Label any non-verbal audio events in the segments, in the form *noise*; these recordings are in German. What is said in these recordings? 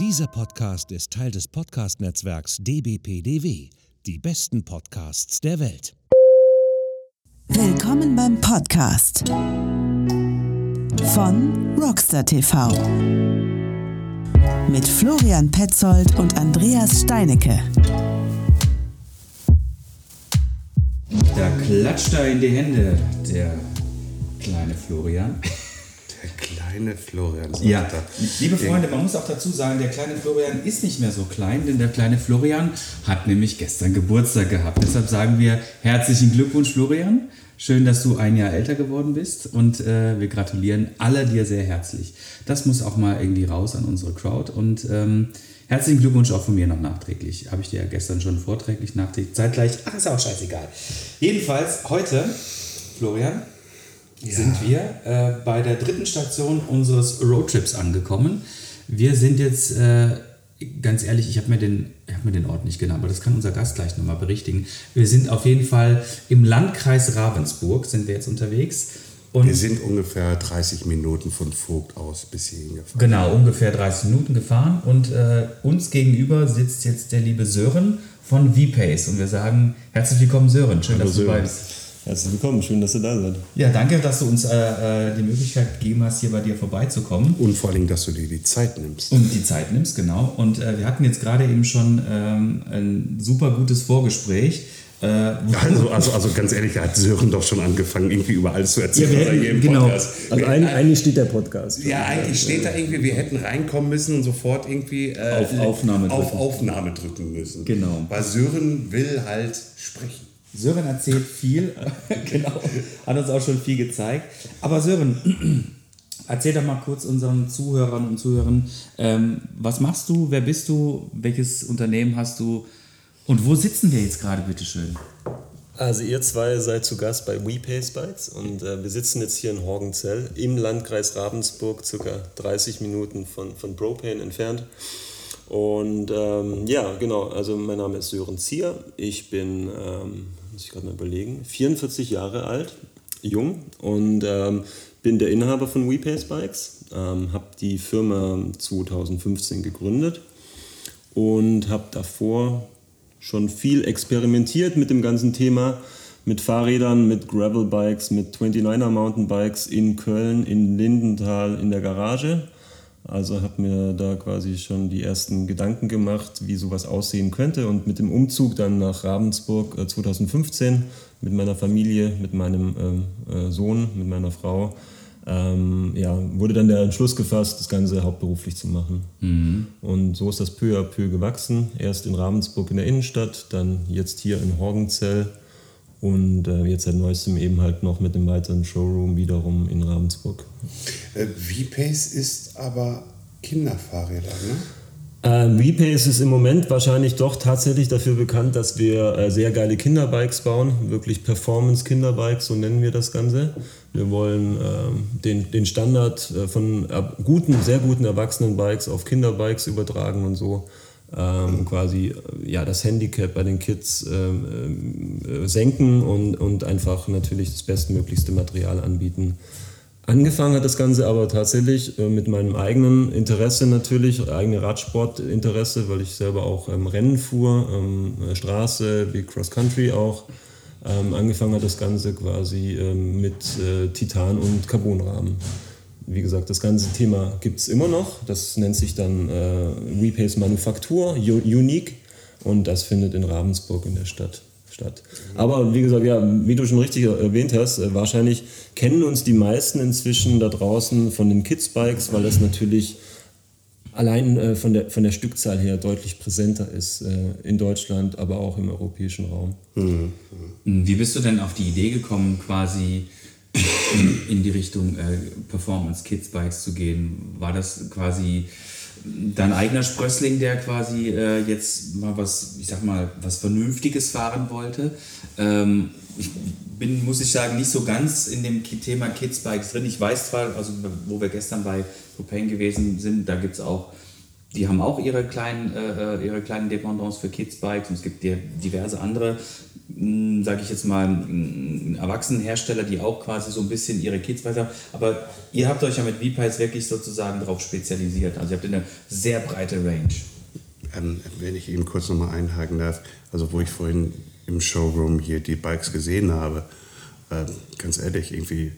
Dieser Podcast ist Teil des Podcast-Netzwerks dbpdw, die besten Podcasts der Welt. Willkommen beim Podcast von Rockstar TV mit Florian Petzold und Andreas Steinecke. Da klatscht er in die Hände, der kleine Florian. Kleine Florian. sagt Ja, liebe Freunde, man muss auch dazu sagen, der kleine Florian ist nicht mehr so klein, denn der kleine Florian hat nämlich gestern Geburtstag gehabt. Deshalb sagen wir herzlichen Glückwunsch, Florian. Schön, dass du ein Jahr älter geworden bist und äh, wir gratulieren alle dir sehr herzlich. Das muss auch mal irgendwie raus an unsere Crowd und ähm, herzlichen Glückwunsch auch von mir noch nachträglich. Habe ich dir ja gestern schon vorträglich, nachträglich, zeitgleich. Ach, ist auch scheißegal. Jedenfalls heute, Florian, sind wir äh, bei der dritten Station unseres Roadtrips angekommen. Wir sind jetzt, äh, ganz ehrlich, ich habe mir, den- ich hab mir den Ort nicht genannt, aber das kann unser Gast gleich nochmal berichtigen. Wir sind auf jeden Fall im Landkreis Ravensburg, sind wir jetzt unterwegs. Und Wir sind ungefähr 30 Minuten von Vogt aus bis hierhin gefahren. Genau, ungefähr 30 Minuten gefahren und äh, uns gegenüber sitzt jetzt der liebe Sören von VPace und wir sagen herzlich willkommen Sören, schön, dass du Sören. dabei bist. Herzlich willkommen, schön, dass ihr da seid. Ja, danke, dass du uns äh, äh, die Möglichkeit gegeben hast, hier bei dir vorbeizukommen Und vor allem, dass du dir die Zeit nimmst. und die Zeit nimmst, genau. Und äh, wir hatten jetzt gerade eben schon ähm, ein super gutes Vorgespräch. Äh, Also, also, also ganz ehrlich, da hat Sören doch schon angefangen, irgendwie über alles zu erzählen. Ja, hätten- hier im genau. Podcast. Also ein, eigentlich steht der Podcast. Ja, eigentlich steht da irgendwie, wir hätten reinkommen müssen und sofort irgendwie äh, Auf Aufnahme auf drücken. Aufnahme drücken müssen. Genau. Weil Sören will halt sprechen. Sören erzählt viel, *laughs* genau, hat uns auch schon viel gezeigt. Aber Sören, *clears throat* erzähl doch mal kurz unseren Zuhörern und Zuhörern, ähm, was machst du, wer bist du, welches Unternehmen hast du und wo sitzen wir jetzt gerade, bitteschön? Also ihr zwei seid zu Gast bei WePace Bikes und äh, wir sitzen jetzt hier in Horgenzell im Landkreis Ravensburg, circa 30 Minuten von, von Propane entfernt. Und ähm, ja, genau, also mein Name ist Sören Zier, ich bin, ähm, muss ich gerade mal überlegen, 44 Jahre alt, jung und ähm, bin der Inhaber von WePace Bikes, ähm, habe die Firma 2015 gegründet und habe davor schon viel experimentiert mit dem ganzen Thema, mit Fahrrädern, mit Gravelbikes, mit 29er Mountainbikes in Köln, in Lindenthal in der Garage. Also habe mir da quasi schon die ersten Gedanken gemacht, wie sowas aussehen könnte. Und mit dem Umzug dann nach Ravensburg äh, 2015 mit meiner Familie, mit meinem ähm, äh, Sohn, mit meiner Frau, ähm, ja, wurde dann der Entschluss gefasst, das Ganze hauptberuflich zu machen. Und so ist das peu à peu gewachsen. Erst in Ravensburg in der Innenstadt, dann jetzt hier in Horgenzell und äh, jetzt seit neuestem eben halt noch mit dem weiteren Showroom wiederum in Ravensburg. Äh, V-Pace ist aber Kinderfahrräder, ne? Ähm, WePace ist im Moment wahrscheinlich doch tatsächlich dafür bekannt, dass wir äh, sehr geile Kinderbikes bauen, wirklich Performance-Kinderbikes, so nennen wir das Ganze. Wir wollen ähm, den, den Standard äh, von äh, guten, sehr guten Erwachsenenbikes auf Kinderbikes übertragen und so ähm, quasi ja, das Handicap bei den Kids ähm, äh, senken und, und einfach natürlich das bestmöglichste Material anbieten. Angefangen hat das Ganze aber tatsächlich äh, mit meinem eigenen Interesse natürlich, eigene Radsportinteresse, weil ich selber auch ähm, Rennen fuhr, ähm, äh, Straße wie Cross Country auch. Ähm, angefangen hat das Ganze quasi ähm, mit äh, Titan- und Carbonrahmen. Wie gesagt, das ganze Thema gibt es immer noch. Das nennt sich dann äh, WePace Manufaktur, Unique. Und das findet in Ravensburg in der Stadt statt. Aber wie gesagt, ja, wie du schon richtig erwähnt hast, äh, wahrscheinlich kennen uns die meisten inzwischen da draußen von den Kids-Bikes, weil das natürlich allein äh, von, der, von der Stückzahl her deutlich präsenter ist äh, in Deutschland, aber auch im europäischen Raum. Wie bist du denn auf die Idee gekommen, quasi *laughs* in, die Richtung äh, Performance Kids Bikes zu gehen? War das quasi dein eigener Sprössling, der quasi äh, jetzt mal was, ich sag mal, was Vernünftiges fahren wollte? Ähm, ich bin, muss ich sagen, nicht so ganz in dem Thema Kids Bikes drin. Ich weiß zwar, also wo wir gestern bei Propane gewesen sind, da gibt es auch die haben auch ihre kleinen, äh, äh ihre kleinen Dependance für Kids-Bikes und es gibt diverse andere, sage ich jetzt mal, mh, Erwachsenenhersteller, die auch quasi so ein bisschen ihre Kids-Bikes haben. Aber ihr habt euch ja mit V-Pies wirklich sozusagen darauf spezialisiert. Also ihr habt eine sehr breite Range. Ähm, wenn ich eben kurz nochmal einhaken darf, also wo ich vorhin im Showroom hier die Bikes gesehen habe, äh, ganz ehrlich, irgendwie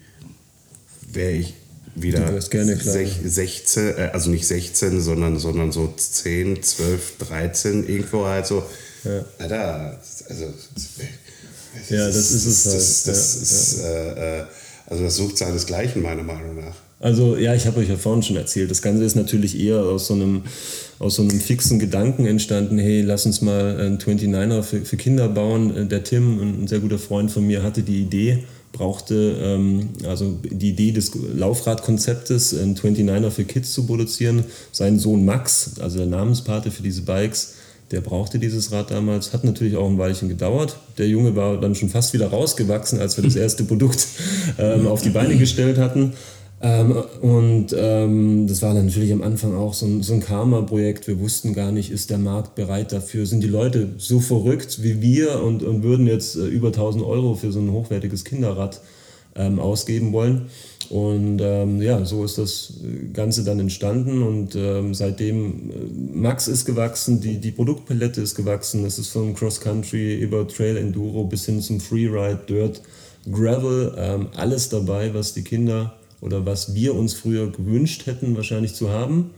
wäre ich wieder gerne, sech, 16, äh, also nicht 16, sondern, sondern so 10, 12, 13 irgendwo halt so. Ja. Alter, also. Ja, das ist es halt. Das, das ist. Äh, äh, also das sucht seinesgleichen, meiner Meinung nach. Also ja, ich habe euch ja vorhin schon erzählt, das Ganze ist natürlich eher aus so einem, aus so einem fixen Gedanken entstanden, hey, lass uns mal einen 29er für, für Kinder bauen. Der Tim, ein sehr guter Freund von mir, hatte die Idee, brauchte ähm, also die Idee des Laufradkonzeptes, einen 29er für Kids zu produzieren. Sein Sohn Max, also der Namenspate für diese Bikes, der brauchte dieses Rad damals, hat natürlich auch ein Weilchen gedauert. Der Junge war dann schon fast wieder rausgewachsen, als wir das *laughs* erste Produkt ähm, auf die Beine gestellt hatten. Ähm, und ähm, das war natürlich am Anfang auch so ein, so ein Karma-Projekt. Wir wussten gar nicht, ist der Markt bereit dafür? Sind die Leute so verrückt wie wir und, und würden jetzt äh, über 1000 Euro für so ein hochwertiges Kinderrad ähm, ausgeben wollen? Und ähm, ja, so ist das Ganze dann entstanden und ähm, seitdem äh, Max ist gewachsen, die, die Produktpalette ist gewachsen. Es ist von Cross Country über Trail Enduro bis hin zum Freeride, Dirt, Gravel, ähm, alles dabei, was die Kinder oder was wir uns früher gewünscht hätten, wahrscheinlich zu haben.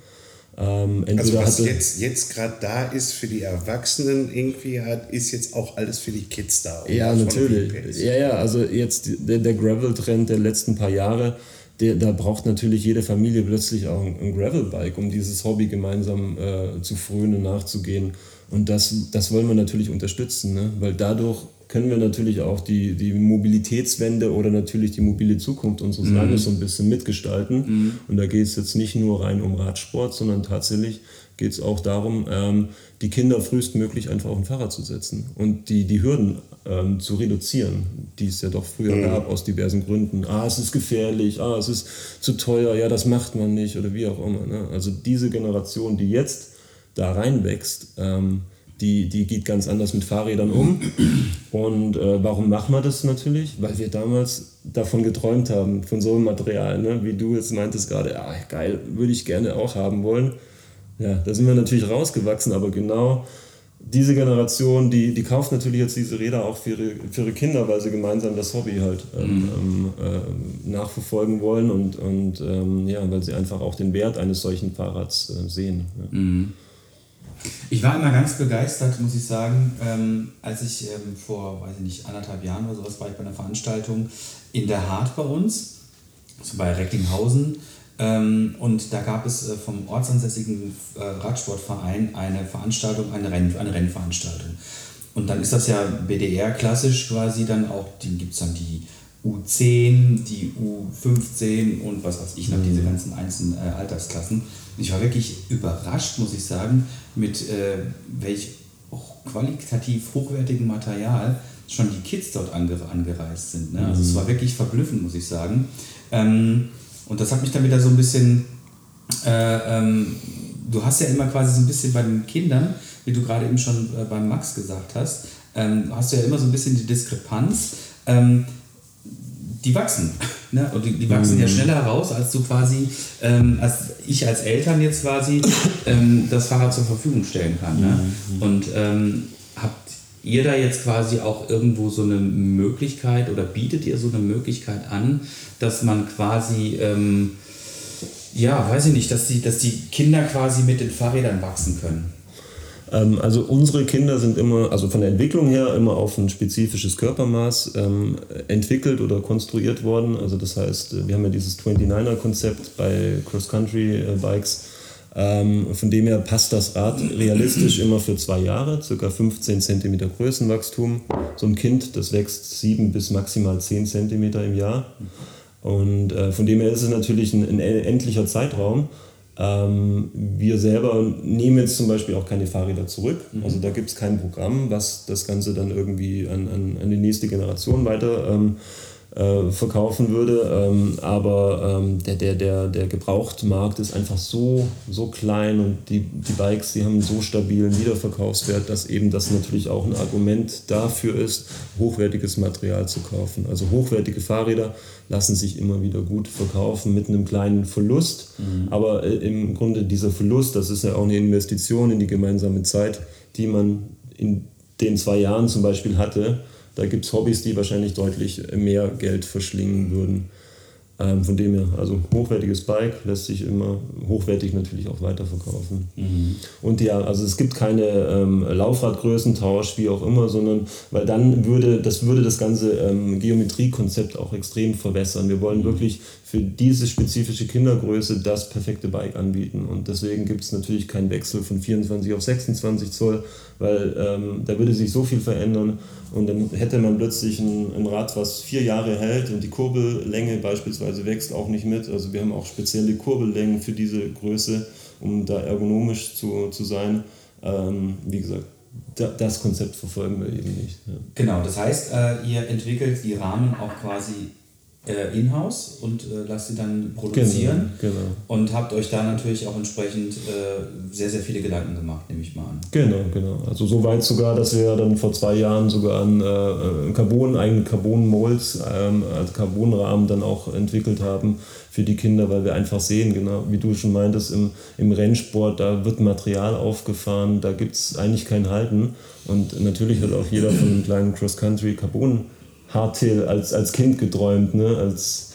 Ähm, also was jetzt, jetzt gerade da ist für die Erwachsenen irgendwie hat, ist jetzt auch alles für die Kids da. Ja, natürlich. Ja, ja, also jetzt der, der Gravel-Trend der letzten paar Jahre, der, da braucht natürlich jede Familie plötzlich auch ein, ein Gravel-Bike, um dieses Hobby gemeinsam äh, zu frönen, nachzugehen. Und das, das wollen wir natürlich unterstützen, ne? weil dadurch können wir natürlich auch die, die Mobilitätswende oder natürlich die mobile Zukunft unseres mhm. Landes so ein bisschen mitgestalten. Mhm. Und da geht es jetzt nicht nur rein um Radsport, sondern tatsächlich geht es auch darum, ähm, die Kinder frühestmöglich einfach auf ein Fahrrad zu setzen und die, die Hürden ähm, zu reduzieren, die es ja doch früher mhm. gab aus diversen Gründen. Ah, es ist gefährlich, ah, es ist zu teuer, ja, das macht man nicht oder wie auch immer. Ne? Also diese Generation, die jetzt da reinwächst, ähm, die, die geht ganz anders mit Fahrrädern um. Und äh, warum machen wir das natürlich? Weil wir damals davon geträumt haben, von so einem Material, ne? wie du jetzt meintest gerade, ja, geil, würde ich gerne auch haben wollen. Ja, da sind wir natürlich rausgewachsen, aber genau diese Generation, die, die kauft natürlich jetzt diese Räder auch für ihre, für ihre Kinder, weil sie gemeinsam das Hobby halt ähm, mhm. äh, nachverfolgen wollen und, und ähm, ja, weil sie einfach auch den Wert eines solchen Fahrrads äh, sehen. Ja. Mhm. Ich war immer ganz begeistert, muss ich sagen, ähm, als ich ähm, vor, weiß ich nicht, anderthalb Jahren oder sowas war ich bei einer Veranstaltung in der Hart bei uns, also bei Recklinghausen. Ähm, und da gab es äh, vom ortsansässigen äh, Radsportverein eine Veranstaltung, eine, Renn, eine Rennveranstaltung. Und dann ist das ja BDR klassisch quasi dann auch, die gibt es dann die U10, die U15 und was weiß ich noch, diese mhm. ganzen einzelnen äh, Altersklassen. Ich war wirklich überrascht, muss ich sagen, mit äh, welch qualitativ hochwertigem Material schon die Kids dort ange angereist sind. Ne? Also mhm. es war wirklich verblüffend, muss ich sagen. Ähm, und das hat mich dann wieder so ein bisschen, äh, ähm, du hast ja immer quasi so ein bisschen bei den Kindern, wie du gerade eben schon äh, beim Max gesagt hast, ähm, hast du ja immer so ein bisschen die Diskrepanz. Die wachsen. Ne? Und die, die wachsen mhm. ja schneller raus, als du quasi, ähm, als ich als Eltern jetzt quasi ähm, das Fahrrad zur Verfügung stellen kann. Ne? Mhm. Und ähm, habt ihr da jetzt quasi auch irgendwo so eine Möglichkeit oder bietet ihr so eine Möglichkeit an, dass man quasi, ähm, ja, weiß ich nicht, dass die, dass die Kinder quasi mit den Fahrrädern wachsen können? Ähm, also unsere Kinder sind immer, also von der Entwicklung her, immer auf ein spezifisches Körpermaß ähm, entwickelt oder konstruiert worden. Also das heißt, wir haben ja dieses 29er-Konzept bei Cross-Country-Bikes. Ähm, von dem her passt das Rad realistisch immer für zwei Jahre, circa 15 cm Größenwachstum. So ein Kind, das wächst 7 bis maximal 10 cm im Jahr. Und äh, von dem her ist es natürlich ein, ein endlicher Zeitraum. Ähm, wir selber nehmen jetzt zum Beispiel auch keine Fahrräder zurück. Mhm. Also da gibt es kein Programm, was das Ganze dann irgendwie an, an, an die nächste Generation weiter ähm, äh, verkaufen würde. Ähm, aber ähm, der, der, der, der Gebrauchtmarkt ist einfach so, so klein und die, die Bikes, die haben so stabilen Wiederverkaufswert, dass eben das natürlich auch ein Argument dafür ist, hochwertiges Material zu kaufen. Also hochwertige Fahrräder lassen sich immer wieder gut verkaufen mit einem kleinen Verlust. Mhm. Aber äh, im Grunde dieser Verlust, das ist ja auch eine Investition in die gemeinsame Zeit, die man in den zwei Jahren zum Beispiel hatte da gibt es Hobbys, die wahrscheinlich deutlich mehr Geld verschlingen würden. Ähm, von dem her, also hochwertiges Bike lässt sich immer hochwertig natürlich auch weiterverkaufen. Mhm. Und ja, also es gibt keine ähm, Laufradgrößentausch, wie auch immer, sondern weil dann würde das würde das ganze ähm, Geometriekonzept auch extrem verwässern. Wir wollen mhm. wirklich für diese spezifische Kindergröße das perfekte Bike anbieten. Und deswegen gibt es natürlich keinen Wechsel von 24 auf 26 Zoll, weil ähm, da würde sich so viel verändern. Und dann hätte man plötzlich ein, ein, Rad, was vier Jahre hält und die Kurbellänge beispielsweise wächst auch nicht mit. Also wir haben auch spezielle Kurbellängen für diese Größe, um da ergonomisch zu, zu sein. Ähm, wie gesagt, das Konzept verfolgen wir eben nicht. Ja. Genau, das heißt, äh, ihr entwickelt die Rahmen auch quasi äh, in-house und äh, lasst sie dann produzieren. Genau, genau. Und habt euch da natürlich auch entsprechend äh, sehr, sehr viele Gedanken gemacht, nehme ich mal an. Genau, genau. Also so weit sogar, dass wir dann vor zwei Jahren sogar einen äh, Carbon, eigenen Carbon-Molds ähm, als Carbonrahmen dann auch entwickelt haben für die Kinder, weil wir einfach sehen, genau wie du schon meintest, im, im Rennsport, da wird Material aufgefahren, da gibt es eigentlich kein Halten. Und natürlich hat auch jeder von einem kleinen Cross-Country Carbon Hardtail als, als Kind geträumt, ne? als,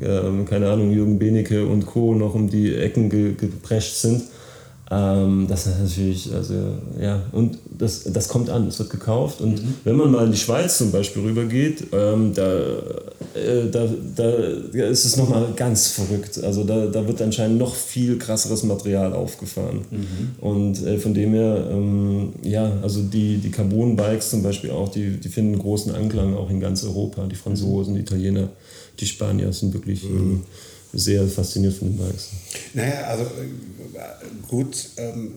ähm, keine Ahnung, Jürgen Benecke und Co. noch um die Ecken ge geprescht sind. Ähm, das ist natürlich, also ja, und das, das kommt an, es wird gekauft. Und mhm. wenn man mal in die Schweiz zum Beispiel rübergeht, ähm, da, äh, da, da ist es nochmal ganz verrückt. Also da, da wird anscheinend noch viel krasseres Material aufgefahren. Mhm. Und äh, von dem her, ähm, ja, also die, die Carbon-Bikes zum Beispiel auch, die, die finden großen Anklang auch in ganz Europa. Die Franzosen, die Italiener, die Spanier sind wirklich. Mhm ähm, sehr fasziniert von den Bikes. Naja, also gut, ähm,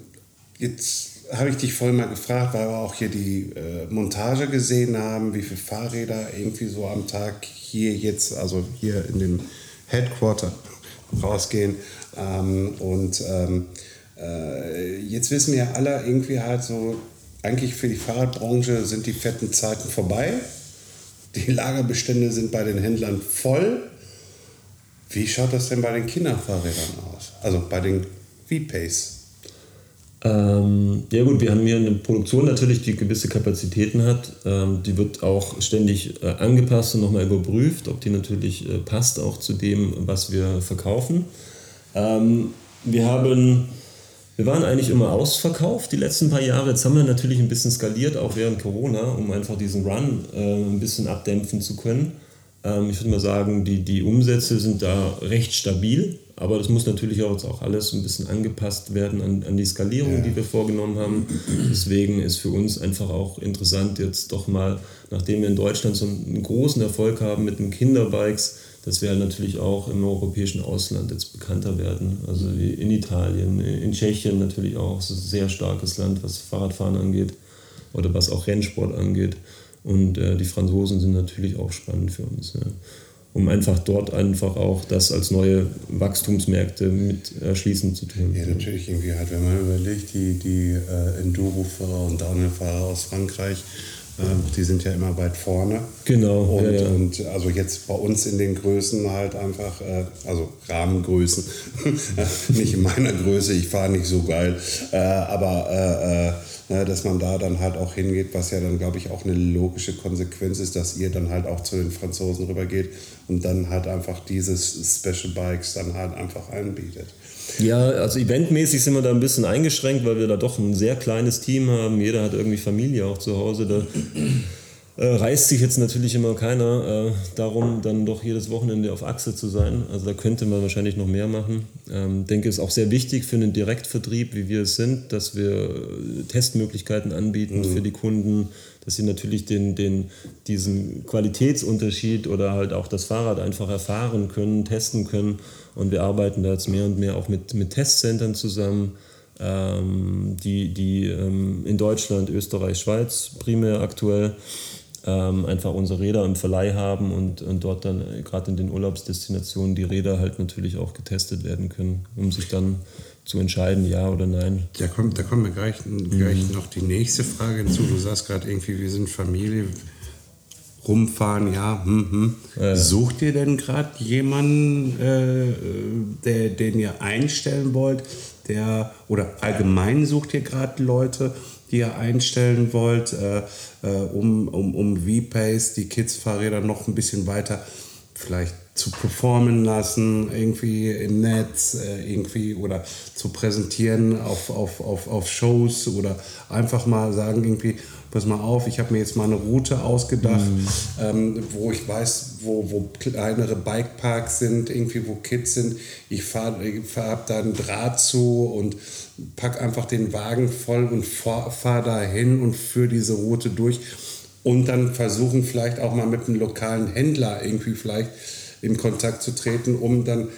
jetzt habe ich dich vorhin mal gefragt, weil wir auch hier die äh, Montage gesehen haben, wie viele Fahrräder irgendwie so am Tag hier jetzt, also hier in dem Headquarter rausgehen. Ähm, und ähm, äh, jetzt wissen wir alle irgendwie halt so, eigentlich für die Fahrradbranche sind die fetten Zeiten vorbei. Die Lagerbestände sind bei den Händlern voll. Wie schaut das denn bei den Kinderfahrrädern aus? Also bei den V-Pace? Ähm, ja gut, wir haben hier eine Produktion natürlich, die gewisse Kapazitäten hat. Ähm, die wird auch ständig äh, angepasst und nochmal überprüft, ob die natürlich äh, passt auch zu dem, was wir verkaufen. Ähm, wir haben, wir waren eigentlich immer ausverkauft die letzten paar Jahre. Jetzt haben wir natürlich ein bisschen skaliert, auch während Corona, um einfach diesen Run äh, ein bisschen abdämpfen zu können. Ähm, ich würde mal sagen, die, die Umsätze sind da recht stabil, aber das muss natürlich auch, auch alles ein bisschen angepasst werden an, an die Skalierung, ja. die wir vorgenommen haben. Deswegen ist für uns einfach auch interessant, jetzt doch mal, nachdem wir in Deutschland so einen großen Erfolg haben mit den Kinderbikes, dass wir natürlich auch im europäischen Ausland jetzt bekannter werden. Also in Italien, in Tschechien natürlich auch. Es ist ein sehr starkes Land, was Fahrradfahren angeht oder was auch Rennsport angeht. Und äh, die Franzosen sind natürlich auch spannend für uns. Ja. Um einfach dort einfach auch das als neue Wachstumsmärkte mit erschließen zu tun. Ja, natürlich irgendwie halt, wenn man überlegt, die, die äh, Enduro-Fahrer und Downhill-Fahrer aus Frankreich, die sind ja immer weit vorne. Genau. Und, ja, ja. und also jetzt bei uns in den Größen halt einfach, äh, also Rahmengrößen, *laughs* nicht in meiner Größe, ich fahre nicht so geil, äh, aber äh, ne, dass man da dann halt auch hingeht, was ja dann, glaube ich, auch eine logische Konsequenz ist, dass ihr dann halt auch zu den Franzosen rübergeht und dann halt einfach dieses Special Bikes dann halt einfach anbietet. Ja, also eventmäßig sind wir da ein bisschen eingeschränkt, weil wir da doch ein sehr kleines Team haben. Jeder hat irgendwie Familie auch zu Hause. Da äh, reißt sich jetzt natürlich immer keiner äh, darum, dann doch jedes Wochenende auf Achse zu sein. Also da könnte man wahrscheinlich noch mehr machen. Ähm, denke, es ist auch sehr wichtig für einen Direktvertrieb, wie wir es sind, dass wir äh, Testmöglichkeiten anbieten mhm. für die Kunden, dass sie natürlich den, den, diesen Qualitätsunterschied oder halt auch das Fahrrad einfach erfahren können, testen können. Und wir arbeiten da jetzt mehr und mehr auch mit, mit Testcentern zusammen, ähm, die, die ähm, in Deutschland, Österreich, Schweiz primär aktuell ähm, einfach unsere Räder im Verleih haben und, und dort dann äh, gerade in den Urlaubsdestinationen die Räder halt natürlich auch getestet werden können, um sich dann zu entscheiden, ja oder nein. Da kommt, da kommt mir gleich, gleich noch die nächste Frage hinzu. Du sagst gerade irgendwie, wir sind Familie, rumfahren, ja. Hm, hm. Ja. Sucht ihr denn gerade jemanden, äh, der, den ihr einstellen wollt, der oder allgemein sucht ihr gerade Leute, die ihr einstellen wollt, äh, äh, um, um, um V-Pace, die Kids-Fahrräder noch ein bisschen weiter vielleicht zu performen lassen, irgendwie im Netz, äh, irgendwie oder zu präsentieren auf, auf, auf, auf Shows oder einfach mal sagen, irgendwie, pass mal auf, ich habe mir jetzt mal eine Route ausgedacht, ähm, wo ich weiß, wo, wo kleinere Bikeparks sind, irgendwie wo Kids sind. Ich fahre fahr, hab da einen Draht zu und pack einfach den Wagen voll und fahre fahr da hin und führe diese Route durch. Und dann versuchen vielleicht auch mal mit einem lokalen Händler irgendwie vielleicht in Kontakt zu treten, um dann,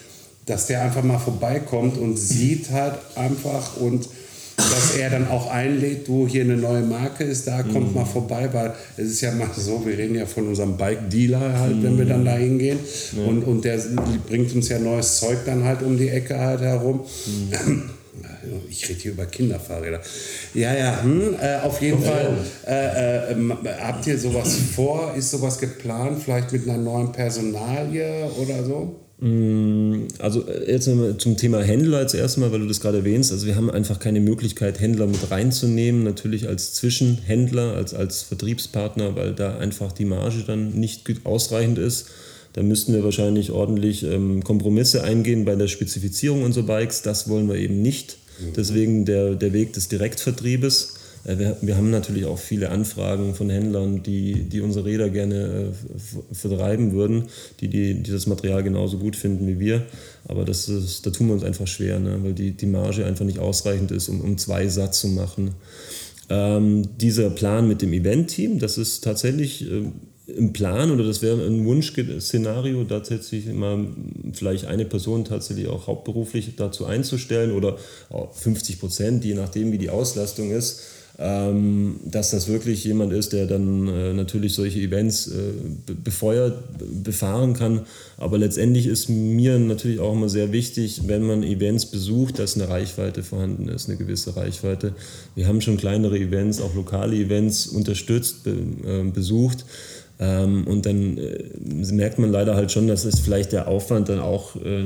dass der einfach mal vorbeikommt und sieht halt einfach und dass er dann auch einlädt, wo hier eine neue Marke ist, da kommt mal vorbei, weil es ist ja mal so, wir reden ja von unserem Bike-Dealer halt, wenn wir dann da hingehen. Und, und der bringt uns ja neues Zeug dann halt um die Ecke halt herum. Ich rede hier über Kinderfahrräder. Ja, ja, hm, äh, auf jeden Fall. Äh, äh, ähm, habt ihr sowas vor? Ist sowas geplant? Vielleicht mit einer neuen Personalie oder so? Also äh, jetzt nochmal zum Thema Händler als erstes weil du das gerade erwähnst. Also wir haben einfach keine Möglichkeit, Händler mit reinzunehmen, natürlich als Zwischenhändler, als, als Vertriebspartner, weil da einfach die Marge dann nicht ausreichend ist. Da müssten wir wahrscheinlich ordentlich ähm, Kompromisse eingehen bei der Spezifizierung unserer Bikes. Das wollen wir eben nicht. Deswegen der, der Weg des Direktvertriebes. Äh, Wir, wir haben natürlich auch viele Anfragen von Händlern, die, die unsere Räder gerne äh, vertreiben würden, die, die, die das Material genauso gut finden wie wir. Aber das ist, da tun wir uns einfach schwer, ne? weil die, die Marge einfach nicht ausreichend ist, um, um zwei Satz zu machen. Ähm, dieser Plan mit dem Event-Team, das ist tatsächlich äh, im Plan oder das wäre ein Wunschszenario, tatsächlich mal vielleicht eine Person tatsächlich auch hauptberuflich dazu einzustellen oder auch 50 Prozent, je nachdem wie die Auslastung ist, ähm, dass das wirklich jemand ist, der dann äh, natürlich solche Events äh, be- befeuert, be- befahren kann. Aber letztendlich ist mir natürlich auch immer sehr wichtig, wenn man Events besucht, dass eine Reichweite vorhanden ist, eine gewisse Reichweite. Wir haben schon kleinere Events, auch lokale Events unterstützt, äh, besucht. Ähm, und dann äh, merkt man leider halt schon, dass es vielleicht der Aufwand dann auch äh,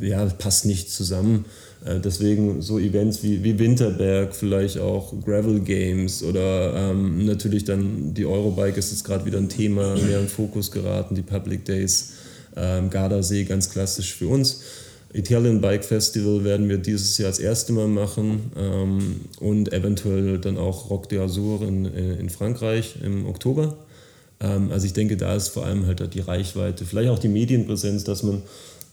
ja, passt nicht zusammen. Äh, deswegen so Events wie, wie Winterberg, vielleicht auch Gravel Games oder ähm, natürlich dann die Eurobike ist jetzt gerade wieder ein Thema, mehr im Fokus geraten, die Public Days, ähm, Gardasee ganz klassisch für uns. Italian Bike Festival werden wir dieses Jahr das erste Mal machen ähm, und eventuell dann auch Rock d'Azur in, äh, in Frankreich im Oktober. Ähm, also ich denke, da ist vor allem halt die Reichweite, vielleicht auch die Medienpräsenz, dass man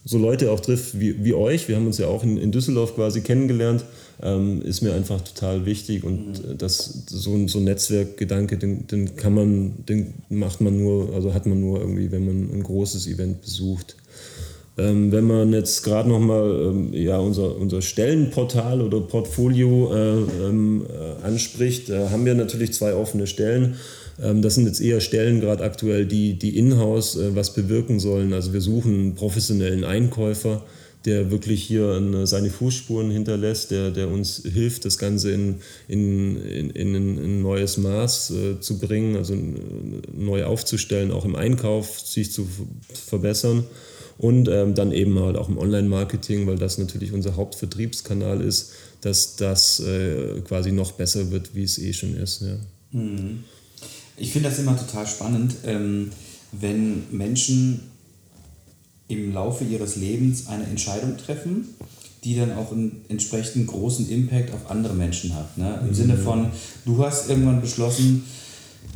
so Leute auch trifft wie, wie euch. Wir haben uns ja auch in, in Düsseldorf quasi kennengelernt. Ähm, ist mir einfach total wichtig und äh, das, so, ein- so Netzwerkgedanke, den, den kann man, den macht man nur, also hat man nur irgendwie, wenn man ein großes Event besucht. Ähm, wenn man jetzt gerade nochmal ähm, ja, unser, unser Stellenportal oder Portfolio äh, ähm, äh, anspricht, da haben wir natürlich zwei offene Stellen. Ähm, das sind jetzt eher Stellen gerade aktuell, die, die in-house äh, was bewirken sollen. Also wir suchen einen professionellen Einkäufer, der wirklich hier eine, seine Fußspuren hinterlässt, der, der uns hilft, das Ganze in, in, in, in ein- neues Maß äh, zu bringen, also äh, neu aufzustellen, auch im Einkauf sich zu verbessern. Und ähm, dann eben halt auch im Online-Marketing, weil das natürlich unser Hauptvertriebskanal ist, dass das äh, quasi noch besser wird, wie es eh schon ist. Ja. Ich finde das immer total spannend, ähm, wenn Menschen im Laufe ihres Lebens eine Entscheidung treffen, die dann auch einen entsprechend großen Impact auf andere Menschen hat. Ne? Im Sinne von, du hast irgendwann beschlossen,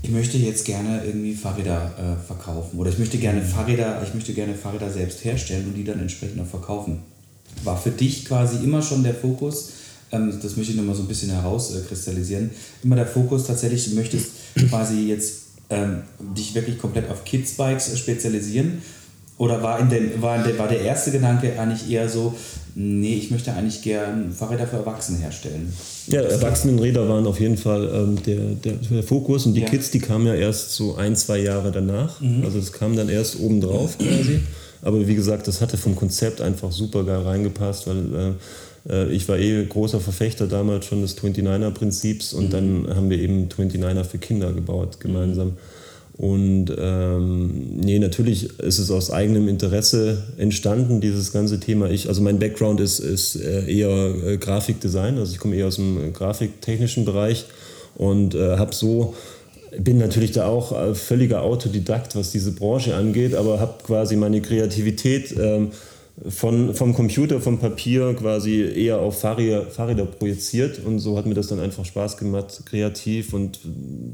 ich möchte jetzt gerne irgendwie Fahrräder äh, verkaufen oder ich möchte gerne Fahrräder, ich möchte gerne Fahrräder selbst herstellen und die dann entsprechend auch verkaufen. War für dich quasi immer schon der Fokus, ähm, das möchte ich nochmal so ein bisschen herauskristallisieren, immer der Fokus tatsächlich, du möchtest quasi jetzt ähm, dich wirklich komplett auf Kids-Bikes spezialisieren Oder war, in den, war, in der, war der erste Gedanke eigentlich eher so, nee, ich möchte eigentlich gern Fahrräder für Erwachsene herstellen? Ja, Erwachsenenräder waren auf jeden Fall ähm, der, der, der Fokus und die Ja. Kids, die kamen ja erst so ein, zwei Jahre danach. Also das kam dann erst obendrauf quasi. Aber wie gesagt, das hatte vom Konzept einfach super geil reingepasst, weil äh, äh, ich war eh großer Verfechter damals schon des 29er-Prinzips und dann haben wir eben 29er für Kinder gebaut gemeinsam. Und ähm, nee, natürlich ist es aus eigenem Interesse entstanden, dieses ganze Thema. Ich, also mein Background ist, ist äh, eher äh, Grafikdesign, also ich komme eher aus dem äh, grafiktechnischen Bereich und äh, habe so, bin natürlich da auch äh, völliger Autodidakt, was diese Branche angeht, aber habe quasi meine Kreativität ähm, von, vom Computer, vom Papier quasi eher auf Fahrräder, Fahrräder projiziert und so hat mir das dann einfach Spaß gemacht, kreativ und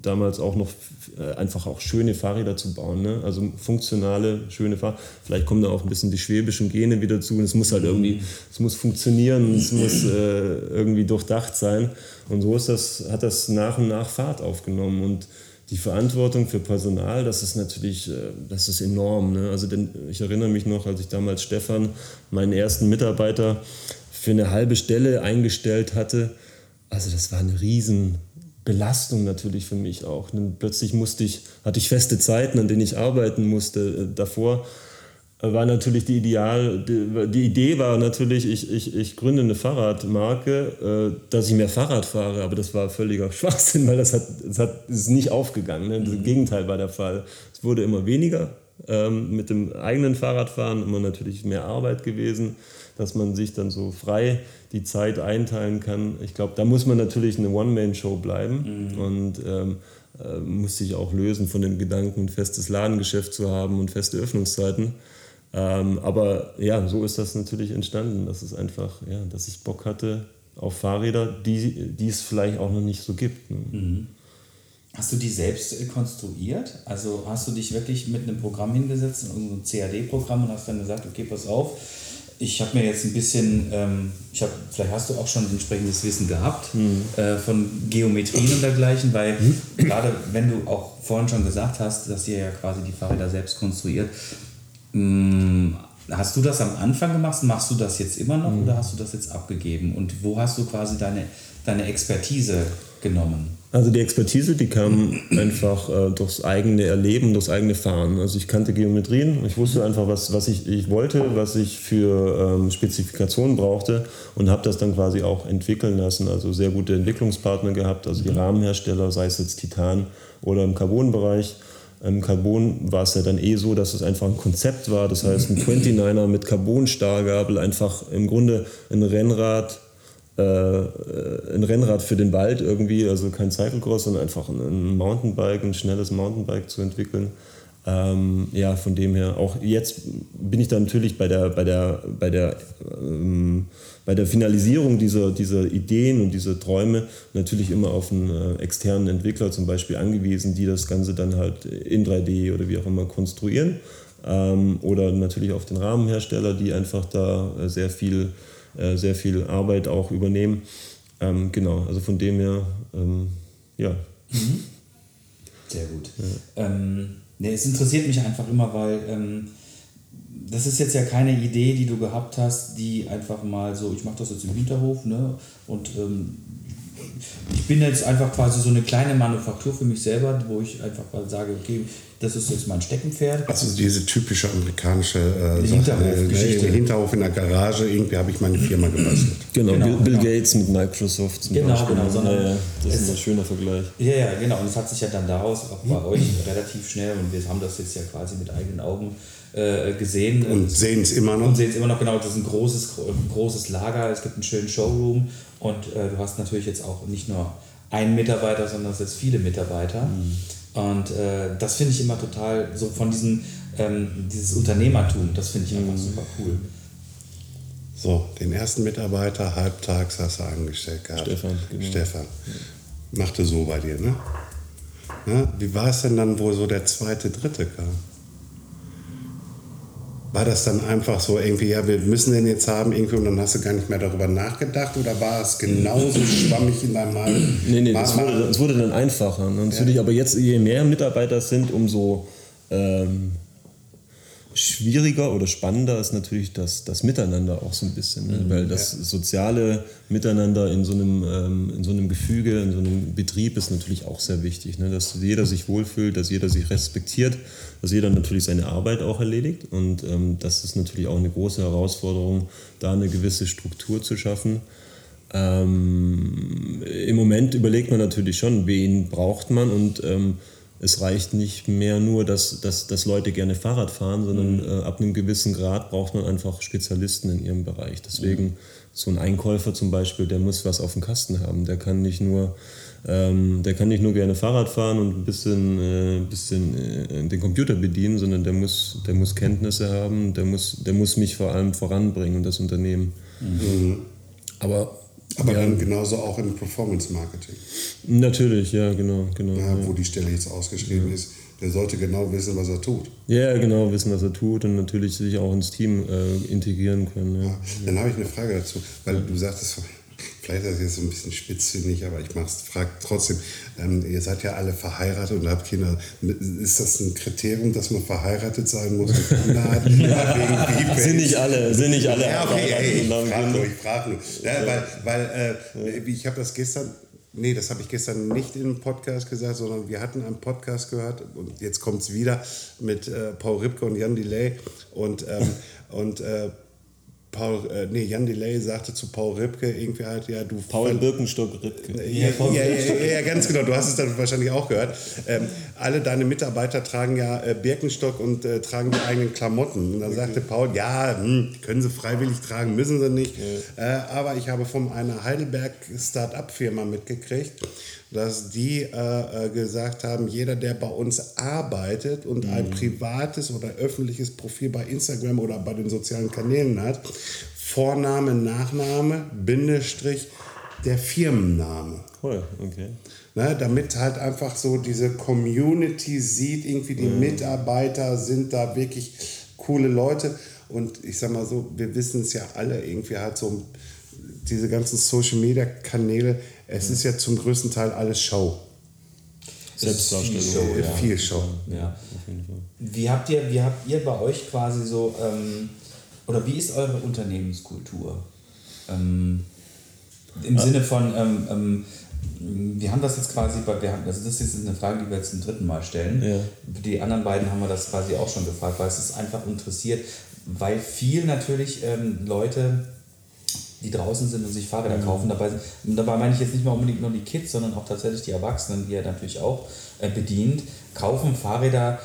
damals auch noch äh, einfach auch schöne Fahrräder zu bauen. Ne? Also funktionale, schöne Fahrräder. Vielleicht kommen da auch ein bisschen die schwäbischen Gene wieder zu und es muss halt irgendwie, es muss funktionieren, es muss äh, irgendwie durchdacht sein und so ist das, hat das nach und nach Fahrt aufgenommen und die Verantwortung für Personal, das ist natürlich, äh, das ist enorm. Ne? Also denn ich erinnere mich noch, als ich damals Stefan, meinen ersten Mitarbeiter, für eine halbe Stelle eingestellt hatte. Also das war eine riesen Belastung natürlich für mich auch. Dann plötzlich musste ich, hatte ich feste Zeiten, an denen ich arbeiten musste. Äh, Davor war natürlich die Ideal, die, die Idee war natürlich, ich, ich, ich gründe eine Fahrradmarke, äh, dass ich mehr Fahrrad fahre, aber das war völliger *laughs* Schwachsinn, weil das hat, das hat das ist nicht aufgegangen. Ne? Das Gegenteil war der Fall. Es wurde immer weniger ähm, mit dem eigenen Fahrradfahren, immer natürlich mehr Arbeit gewesen, dass man sich dann so frei die Zeit einteilen kann. Ich glaube, da muss man natürlich eine One-Man-Show bleiben und ähm, äh, muss sich auch lösen von dem Gedanken, ein festes Ladengeschäft zu haben und feste Öffnungszeiten. Ähm, aber ja, so ist das natürlich entstanden, dass es einfach, ja, dass ich Bock hatte auf Fahrräder, die, die es vielleicht auch noch nicht so gibt. Ne? Hast du die selbst äh, konstruiert? Also hast du dich wirklich mit einem Programm hingesetzt, so ein CAD-Programm und hast dann gesagt, okay, pass auf, ich habe mir jetzt ein bisschen, ähm, ich habe, vielleicht hast du auch schon entsprechendes Wissen gehabt äh, von Geometrien und dergleichen, weil gerade wenn du auch vorhin schon gesagt hast, dass ihr ja quasi die Fahrräder selbst konstruiert, hast du das am Anfang gemacht? Machst du das jetzt immer noch oder hast du das jetzt abgegeben? Und wo hast du quasi deine, deine Expertise genommen? Also die Expertise, die kam *clears throat* einfach äh, durchs eigene Erleben, durchs eigene Fahren. Also ich kannte Geometrien, ich wusste einfach, was, was ich, ich wollte, was ich für ähm, Spezifikationen brauchte und habe das dann quasi auch entwickeln lassen. Also sehr gute Entwicklungspartner gehabt, also die Rahmenhersteller, sei es jetzt Titan oder im Carbon-Bereich. Im Carbon war es ja dann eh so, dass es einfach ein Konzept war. Das heißt, ein 29er mit Carbon-Stahlgabel, einfach im Grunde ein Rennrad, äh, ein Rennrad für den Wald irgendwie, also kein Cyclecross, sondern einfach ein Mountainbike, ein schnelles Mountainbike zu entwickeln. Ähm, ja, von dem her, auch jetzt bin ich da natürlich bei der, bei der, bei der, ähm, bei der Finalisierung dieser, dieser Ideen und dieser Träume natürlich immer auf einen äh, externen Entwickler zum Beispiel angewiesen, die das Ganze dann halt in 3D oder wie auch immer konstruieren. Ähm, oder natürlich auf den Rahmenhersteller, die einfach da äh, sehr viel äh, sehr viel Arbeit auch übernehmen. Ähm, genau, also von dem her, ähm, ja. Sehr gut. Ähm, nee, es interessiert mich einfach immer, weil ähm, das ist jetzt ja keine Idee, die du gehabt hast, die einfach mal so, ich mache das jetzt im Hinterhof, ne? Und ähm, ich bin jetzt einfach quasi so eine kleine Manufaktur für mich selber, wo ich einfach mal sage, okay, das ist jetzt mein Steckenpferd. Also diese typische amerikanische äh, Sache, Hinterhofgeschichte. äh, Hinterhof in der Garage, irgendwie habe ich meine Firma gebastelt. *clears throat* Genau, Genau, Bill, Bill genau. Gates mit Microsoft zum Genau, Beispiel. genau, sondern ja, ja, das ist ein schöner Vergleich. Ja, ja, genau. Und es hat sich ja dann daraus auch bei euch relativ schnell, und wir haben das jetzt ja quasi mit eigenen Augen äh, gesehen. Und sehen es immer noch. Und sehen es immer noch genau, das ist ein großes, großes Lager, es gibt einen schönen Showroom und äh, du hast natürlich jetzt auch nicht nur einen Mitarbeiter, sondern es sind jetzt viele Mitarbeiter. Und äh, das finde ich immer total, so von diesem, ähm, dieses Unternehmertum, das finde ich einfach super cool. So, den ersten Mitarbeiter halbtags hast du angestellt gehabt. Stefan, genau. Stefan. Machte so bei dir, ne? Na, wie war es denn dann, wo so der zweite, dritte kam? War das dann einfach so irgendwie, ja, wir müssen den jetzt haben irgendwie und dann hast du gar nicht mehr darüber nachgedacht oder war es genauso schwammig in deinem Mal? Nee, nee, es wurde, wurde dann einfacher. Ne? Natürlich, aber jetzt, je mehr Mitarbeiter es sind, umso, ähm, Schwieriger oder spannender ist natürlich das, das Miteinander auch so ein bisschen, ne? weil das soziale Miteinander in so, einem, ähm, in so einem Gefüge, in so einem Betrieb ist natürlich auch sehr wichtig, ne? dass jeder sich wohlfühlt, dass jeder sich respektiert, dass jeder natürlich seine Arbeit auch erledigt und ähm, das ist natürlich auch eine große Herausforderung, da eine gewisse Struktur zu schaffen. Ähm, Im Moment überlegt man natürlich schon, wen braucht man und ähm, es reicht nicht mehr nur, dass, dass, dass Leute gerne Fahrrad fahren, sondern äh, ab einem gewissen Grad braucht man einfach Spezialisten in ihrem Bereich. Deswegen so ein Einkäufer zum Beispiel, der muss was auf dem Kasten haben. Der kann nicht nur, ähm, der kann nicht nur gerne Fahrrad fahren und ein bisschen, äh, bisschen äh, den Computer bedienen, sondern der muss, der muss Kenntnisse haben, der muss, der muss mich vor allem voranbringen und das Unternehmen. Aber Aber ja, dann genauso auch im Performance Marketing, natürlich, ja, genau, genau. ja, wo die Stelle jetzt ausgeschrieben ist. Der sollte genau wissen, was er tut. Ja, genau, wissen, was er tut und natürlich sich auch ins Team äh, integrieren können. Ja. Dann habe ich eine Frage dazu, weil du sagtest, vielleicht ist das jetzt so ein bisschen spitzfindig, aber ich frage trotzdem, ähm, ihr seid ja alle verheiratet und habt Kinder. Ist das ein Kriterium, dass man verheiratet sein muss und Kinder hat? *laughs* Wegen Beepace? Sind nicht alle, sind nicht alle Ja, okay, ey, ich frage nur, ich frage nur. Ja, weil weil äh, ich habe das gestern, nee, das habe ich gestern nicht im Podcast gesagt, sondern wir hatten einen Podcast gehört und jetzt kommt es wieder mit äh, Paul Ripke und Jan Delay und, ähm, *laughs* und äh, Paul, äh, nee, Jan Delay sagte zu Paul Ripke irgendwie halt, ja, du Paul Birkenstock-Rittke. ja, ja, ja, ja, ganz genau. Du hast es dann wahrscheinlich auch gehört. Ähm, alle deine Mitarbeiter tragen ja äh, Birkenstock und äh, tragen die eigenen Klamotten. Und dann sagte Paul, ja, hm, können sie freiwillig tragen, müssen sie nicht. Äh, aber ich habe von einer Heidelberg Start-up-Firma mitgekriegt, dass die äh, äh, gesagt haben, jeder, der bei uns arbeitet und ein privates oder öffentliches Profil bei Instagram oder bei den sozialen Kanälen hat, Vorname, Nachname, Bindestrich, der Firmenname. Cool, okay. Ne, damit halt einfach so diese Community sieht, irgendwie die Mitarbeiter sind da wirklich coole Leute. Und ich sag mal so, wir wissen es ja alle, irgendwie halt so diese ganzen Social Media Kanäle, es ist ja zum größten Teil alles Show. Selbstdarstellung. Viel Show, Äh, ja. Viel Show. Ja. Wie habt ihr, wie habt ihr bei euch quasi so, ähm, oder wie ist eure Unternehmenskultur? Ähm, Im Sinne von, ähm, ähm, wir haben das jetzt quasi, bei, wir haben, also das ist jetzt eine Frage, die wir jetzt zum dritten Mal stellen. Ja. Die anderen beiden haben wir das quasi auch schon gefragt, weil es ist einfach interessiert, weil viel natürlich ähm, Leute die draußen sind und sich Fahrräder kaufen. Dabei, und dabei meine ich jetzt nicht mal unbedingt nur die Kids, sondern auch tatsächlich die Erwachsenen, die er natürlich auch äh, bedient, kaufen Fahrräder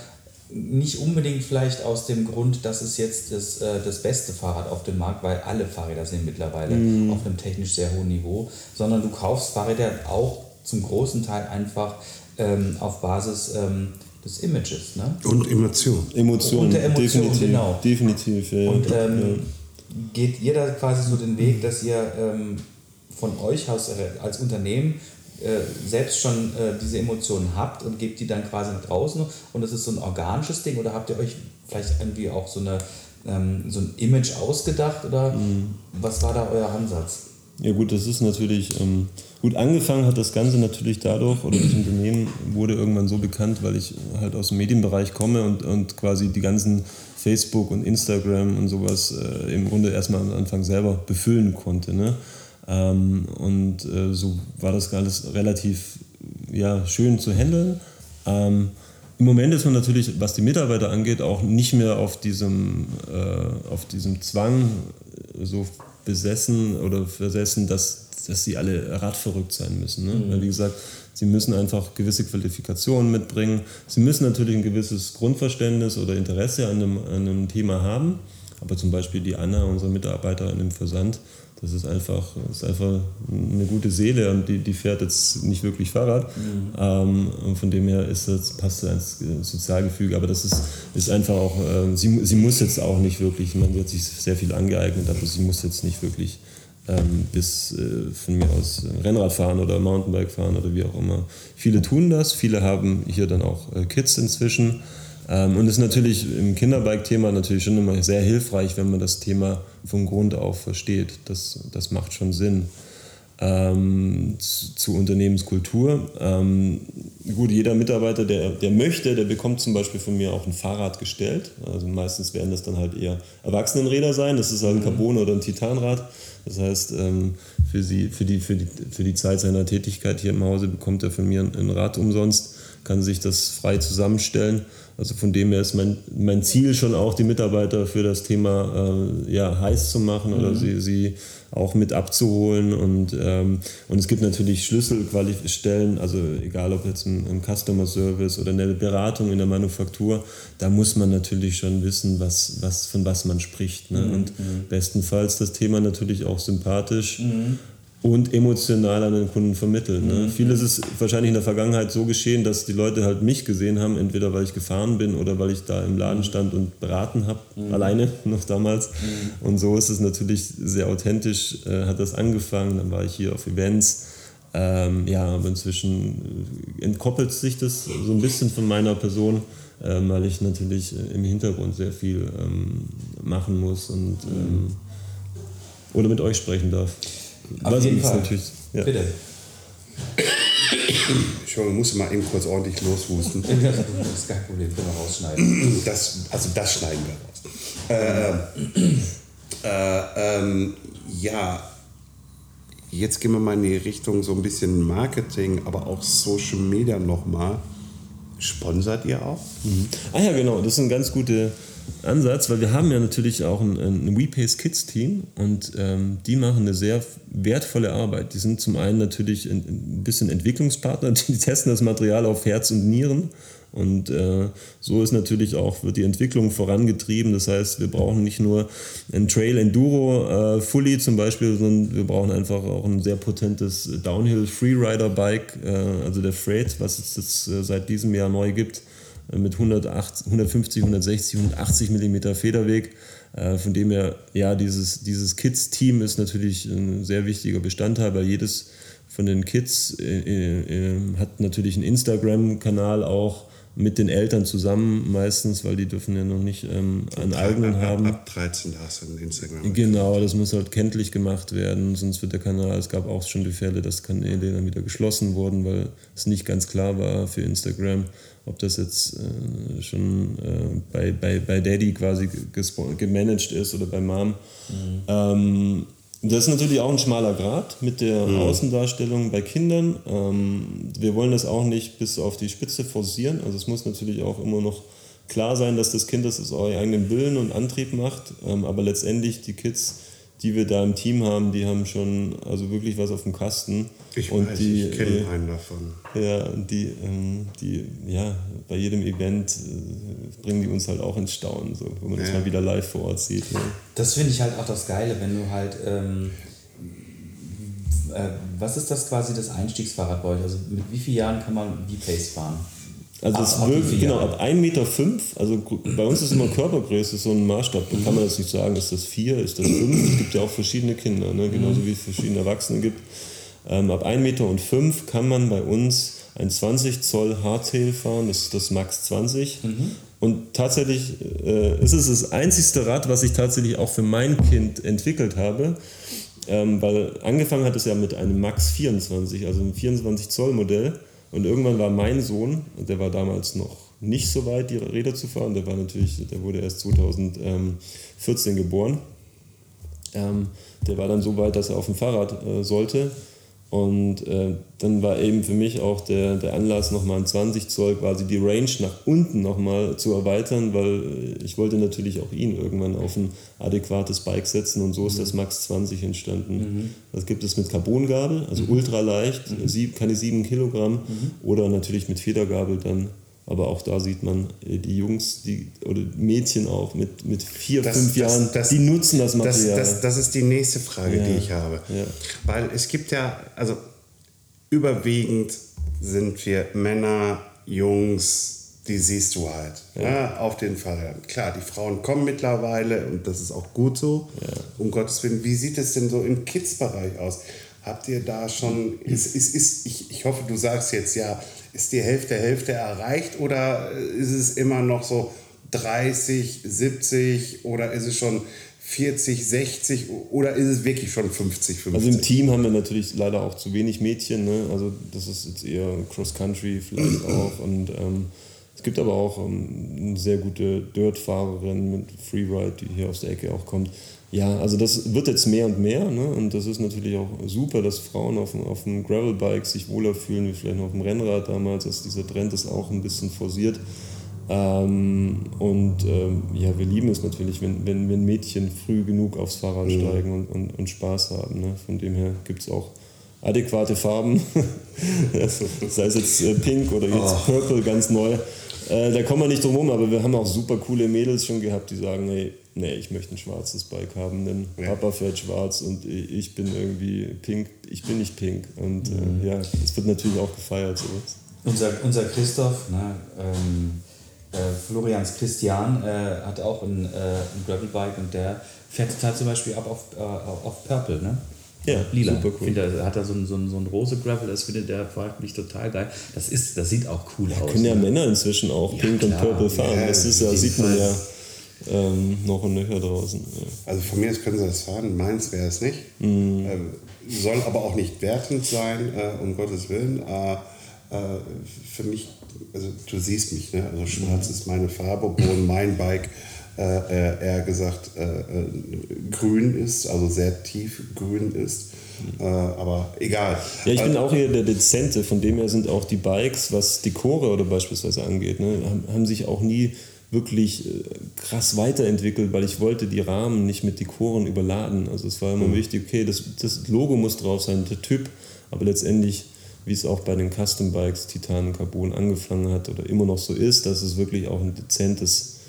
nicht unbedingt vielleicht aus dem Grund, dass es jetzt das, äh, das beste Fahrrad auf dem Markt, weil alle Fahrräder sind mittlerweile auf einem technisch sehr hohen Niveau, sondern du kaufst Fahrräder auch zum großen Teil einfach ähm, auf Basis ähm, des Images. Ne? Und Emotion. Emotionen, Und der Emotion, definitiv. genau. Definitiv, ja. Und ähm, ja. Geht ihr da quasi so den Weg, dass ihr ähm, von euch aus äh, als Unternehmen äh, selbst schon äh, diese Emotionen habt und gebt die dann quasi nach draußen und das ist so ein organisches Ding oder habt ihr euch vielleicht irgendwie auch so, eine, ähm, so ein Image ausgedacht oder Mhm. was war da euer Ansatz? Ja gut, das ist natürlich, ähm, gut angefangen hat das Ganze natürlich dadurch, oder das Unternehmen wurde irgendwann so bekannt, weil ich halt aus dem Medienbereich komme und, und quasi die ganzen Facebook und Instagram und sowas äh, im Grunde erstmal am Anfang selber befüllen konnte. Ne? Ähm, und äh, so war das alles relativ ja, schön zu handeln. Ähm, Im Moment ist man natürlich, was die Mitarbeiter angeht, auch nicht mehr auf diesem, äh, auf diesem Zwang äh, so besessen oder versessen, dass, dass sie alle radverrückt sein müssen. Ne? Weil, wie gesagt, sie müssen einfach gewisse Qualifikationen mitbringen. Sie müssen natürlich ein gewisses Grundverständnis oder Interesse an einem, an einem Thema haben. Aber zum Beispiel die Anna, unsere Mitarbeiterin im Versand, das ist einfach, ist einfach eine gute Seele und die, die fährt jetzt nicht wirklich Fahrrad. Ähm, und von dem her ist das, passt das ins Sozialgefüge. Aber das ist, ist einfach auch, äh, sie, sie muss jetzt auch nicht wirklich, man hat sich sehr viel angeeignet, aber sie muss jetzt nicht wirklich ähm, bis äh, von mir aus äh, Rennrad fahren oder Mountainbike fahren oder wie auch immer. Viele tun das, viele haben hier dann auch äh, Kids inzwischen. Ähm, und es ist natürlich im Kinderbike-Thema natürlich schon immer sehr hilfreich, wenn man das Thema von Grund auf versteht. Das, das macht schon Sinn. Ähm, zu, zu Unternehmenskultur. Ähm, gut, jeder Mitarbeiter, der, der möchte, der bekommt zum Beispiel von mir auch ein Fahrrad gestellt. Also meistens werden das dann halt eher Erwachsenenräder sein. Das ist halt ein Carbon oder ein Titanrad. Das heißt, ähm, für, sie, für, die, für, die, für die Zeit seiner Tätigkeit hier im Hause bekommt er von mir ein, ein Rad umsonst, kann sich das frei zusammenstellen. Also von dem her ist mein, mein Ziel schon auch, die Mitarbeiter für das Thema äh, ja, heiß zu machen oder sie, sie auch mit abzuholen. Und, ähm, und es gibt natürlich Schlüsselstellen, also egal ob jetzt ein, ein Customer Service oder eine Beratung in der Manufaktur, da muss man natürlich schon wissen, was, was, von was man spricht. Ne? Und bestenfalls das Thema natürlich auch sympathisch und emotional an den Kunden vermitteln. Ne? Vieles ist wahrscheinlich in der Vergangenheit so geschehen, dass die Leute halt mich gesehen haben, entweder weil ich gefahren bin oder weil ich da im Laden stand und beraten habe, alleine noch damals. Und so ist es natürlich sehr authentisch, äh, hat das angefangen. Dann war ich hier auf Events. Ähm, ja, aber inzwischen äh, entkoppelt sich das so ein bisschen von meiner Person, ähm, weil ich natürlich äh, im Hintergrund sehr viel ähm, machen muss und ähm, oder mit euch sprechen darf. Auf Was jeden Fall. natürlich, ja. Bitte. Entschuldigung, musste mal eben kurz ordentlich loshusten. *laughs* Das ist kein Problem, können wir rausschneiden. Das, also das schneiden wir raus. Äh, äh, ähm, ja, jetzt gehen wir mal in die Richtung so ein bisschen Marketing, aber auch Social Media nochmal. Sponsert ihr auch? Ah ja, genau, das ist ein ganz guter Ansatz, weil wir haben ja natürlich auch ein, ein WePace Kids Team und ähm, die machen eine sehr wertvolle Arbeit. Die sind zum einen natürlich ein, ein bisschen Entwicklungspartner, *laughs* die testen das Material auf Herz und Nieren und äh, so ist natürlich auch, wird die Entwicklung vorangetrieben. Das heißt, wir brauchen nicht nur ein Trail Enduro äh, Fully zum Beispiel, sondern wir brauchen einfach auch ein sehr potentes Downhill Freerider Bike, äh, also der Freight, was es jetzt äh, seit diesem Jahr neu gibt mit 108, 150, 160, 180 mm Federweg. Äh, Von dem her, ja, dieses, dieses Kids-Team ist natürlich ein sehr wichtiger Bestandteil, weil jedes von den Kids äh, äh, hat natürlich einen Instagram-Kanal auch mit den Eltern zusammen meistens, weil die dürfen ja noch nicht ähm, einen eigenen ab, haben. Ab 13 hast du ein Instagram. Genau, das muss halt kenntlich gemacht werden, sonst wird der Kanal, es gab auch schon die Fälle, dass Kanäle dann wieder geschlossen wurden, weil es nicht ganz klar war für Instagram, ob das jetzt äh, schon äh, bei, bei, bei Daddy quasi gemanagt ist oder bei Mom. Ähm, das ist natürlich auch ein schmaler Grad mit der Außendarstellung bei Kindern. Ähm, wir wollen das auch nicht bis auf die Spitze forcieren. Also es muss natürlich auch immer noch klar sein, dass das Kind das aus eurem eigenen Willen und Antrieb macht. Ähm, aber letztendlich die Kids, die wir da im Team haben, die haben schon also wirklich was auf dem Kasten. Ich und weiß, die, ich kenne äh, einen davon. ja, und die, ähm, die, ja, bei jedem Event äh, bringen die uns halt auch ins Staunen, so, wo man das Ja. mal wieder live vor Ort sieht. Ne? Das finde ich halt auch das Geile, wenn du halt. Ähm, äh, was ist das quasi das Einstiegsfahrrad bei euch? Also mit wie vielen Jahren kann man V-Pace fahren? Also es wie wirkt, genau, ab 1,5 Meter, fünf, also bei uns ist immer Körpergröße so ein Maßstab, da kann man jetzt nicht sagen, ist das 4, ist das 5, es gibt ja auch verschiedene Kinder, ne? genauso wie es verschiedene Erwachsene gibt. Ähm, ab 1,5 Meter und fünf kann man bei uns ein 20 Zoll Hardtail fahren, das ist das Max 20. Und tatsächlich äh, ist es das einzigste Rad, was ich tatsächlich auch für mein Kind entwickelt habe. Ähm, weil angefangen hat es ja mit einem Max 24, also einem 24 Zoll Modell. Und irgendwann war mein Sohn, der war damals noch nicht so weit, die Räder zu fahren. Der war natürlich, der wurde erst 2014 geboren. Ähm, der war dann so weit, dass er auf dem Fahrrad äh, sollte. Und äh, dann war eben für mich auch der, der Anlass, nochmal ein 20 Zoll quasi die Range nach unten nochmal zu erweitern, weil ich wollte natürlich auch ihn irgendwann auf ein adäquates Bike setzen und so ist das Max 20 entstanden. Das gibt es mit Carbongabel, also ultra leicht, sieb, keine 7 Kilogramm oder natürlich mit Federgabel dann. Aber auch da sieht man, äh, die Jungs die, oder Mädchen auch mit, mit vier, Das- fünf das- Jahren, das- die nutzen das Material. das, das ist die nächste Frage, Ja, die ich habe. ja. Weil es gibt ja, also überwiegend sind wir Männer, Jungs, die siehst du halt ja. auf den Fahrrädern. Klar, die Frauen kommen mittlerweile und das ist auch gut so. Um Gottes Willen, wie sieht es denn so im Kids-Bereich aus? Habt ihr da schon, ist, ist, ist, ich, ich hoffe, du sagst jetzt ja, ist die Hälfte, Hälfte erreicht oder ist es immer noch so 30, 70 oder ist es schon 40, 60 oder ist es wirklich schon 50, 50? Also im Team haben wir natürlich leider auch zu wenig Mädchen. Ne? Also das ist jetzt eher Cross-Country vielleicht *clears throat* auch. Und ähm, es gibt aber auch ähm, eine sehr gute Dirt-Fahrerin mit Freeride, die hier aus der Ecke auch kommt. Ja, also das wird jetzt mehr und mehr. Ne? Und das ist natürlich auch super, dass Frauen auf, dem- auf dem Gravelbike sich wohler fühlen wie vielleicht noch auf dem Rennrad damals. Also dieser Trend ist auch ein bisschen forciert. Ähm, und ähm, ja, wir lieben es natürlich, wenn, wenn, wenn Mädchen früh genug aufs Fahrrad steigen und, und, und Spaß haben. Ne? Von dem her gibt es auch adäquate Farben, *laughs* sei es jetzt äh, Pink oder jetzt Purple ganz neu. Äh, da kommen wir nicht drum rum, aber wir haben auch super coole Mädels schon gehabt, die sagen, hey, nee, ich möchte ein schwarzes Bike haben, denn Ja. Papa fährt schwarz und ich bin irgendwie pink, ich bin nicht pink. Und äh, ja, es wird natürlich auch gefeiert sowas. Unser, unser Christoph, ne, ähm, äh, Florians Christian, äh, hat auch ein, äh, ein Gravelbike und der fährt total zum Beispiel ab auf, äh, auf Purple, ne? Ja, Lila. super cool. Findet er, hat er so ein, so ein, so ein Rose Gravel, das findet der mich total geil. Das, ist, das sieht auch cool aus. Können ja ne? Männer inzwischen auch Ja, pink und klar. purple fahren. Ja, das ist ja, sieht man ja ähm, noch und nöcher draußen. Ja. Also von mir aus können sie das fahren, meins wäre es nicht. Mhm. Ähm, soll aber auch nicht wertend sein, äh, um Gottes Willen. Äh, äh, für mich, also du siehst mich, ne? also schwarz Mhm. ist meine Farbe, obwohl mein Bike äh, äh, eher gesagt äh, äh, grün ist, also sehr tief grün ist. Äh, aber egal. Ja, ich bin Äh, auch eher der Dezente, von dem her sind auch die Bikes, was Dekore oder beispielsweise angeht, ne, haben, haben sich auch nie wirklich äh, krass weiterentwickelt, weil ich wollte die Rahmen nicht mit Dekoren überladen. Also es war immer wichtig, okay, das, das Logo muss drauf sein, der Typ, aber letztendlich, wie es auch bei den Custom Bikes Titan Carbon angefangen hat oder immer noch so ist, dass es wirklich auch ein dezentes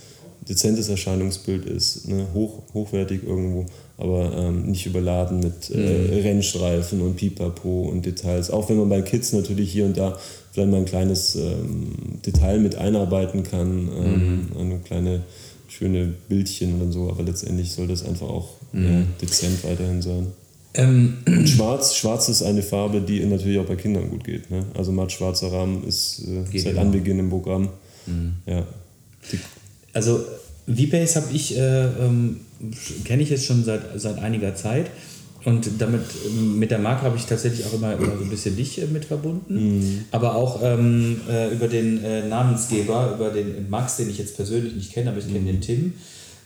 dezentes Erscheinungsbild ist, ne? Hoch, hochwertig irgendwo, aber ähm, nicht überladen mit äh, Rennstreifen und Pipapo und Details. Auch wenn man bei Kids natürlich hier und da vielleicht mal ein kleines ähm, Detail mit einarbeiten kann, ähm, eine kleine schöne Bildchen und so, aber letztendlich soll das einfach auch ja, dezent weiterhin sein. Ähm, Und schwarz, schwarz ist eine Farbe, die natürlich auch bei Kindern gut geht. Ne? Also matt schwarzer Rahmen ist äh, seit immer. Anbeginn im Programm. Ja. Die, Also V-Pace habe ich, äh, ähm, kenne ich jetzt schon seit, seit einiger Zeit. Und damit, mit der Marke habe ich tatsächlich auch immer, immer so ein bisschen dich äh, mit verbunden. Aber auch ähm, äh, über den äh, Namensgeber, über den Max, den ich jetzt persönlich nicht kenne, aber ich kenne den Tim.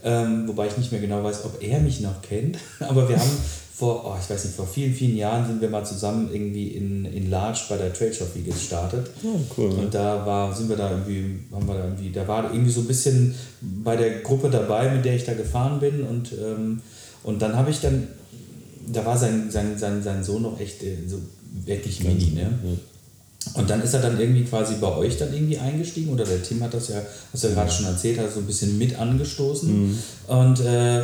Ähm, wobei ich nicht mehr genau weiß, ob er mich noch kennt. *laughs* Aber wir haben vor, oh, ich weiß nicht, vor vielen, vielen Jahren sind wir mal zusammen irgendwie in, in Large bei der Trade Trophy gestartet. Oh, cool, ja. Und da war, sind wir da irgendwie, haben wir da irgendwie, da war irgendwie so ein bisschen bei der Gruppe dabei, mit der ich da gefahren bin. Und, ähm, und dann habe ich dann, da war sein, sein, sein, sein Sohn noch echt äh, so wirklich mini, ne? Und dann ist er dann irgendwie quasi bei euch dann irgendwie eingestiegen oder der Tim hat das ja, hast du ja gerade schon erzählt, hat so ein bisschen mit angestoßen. Und, äh,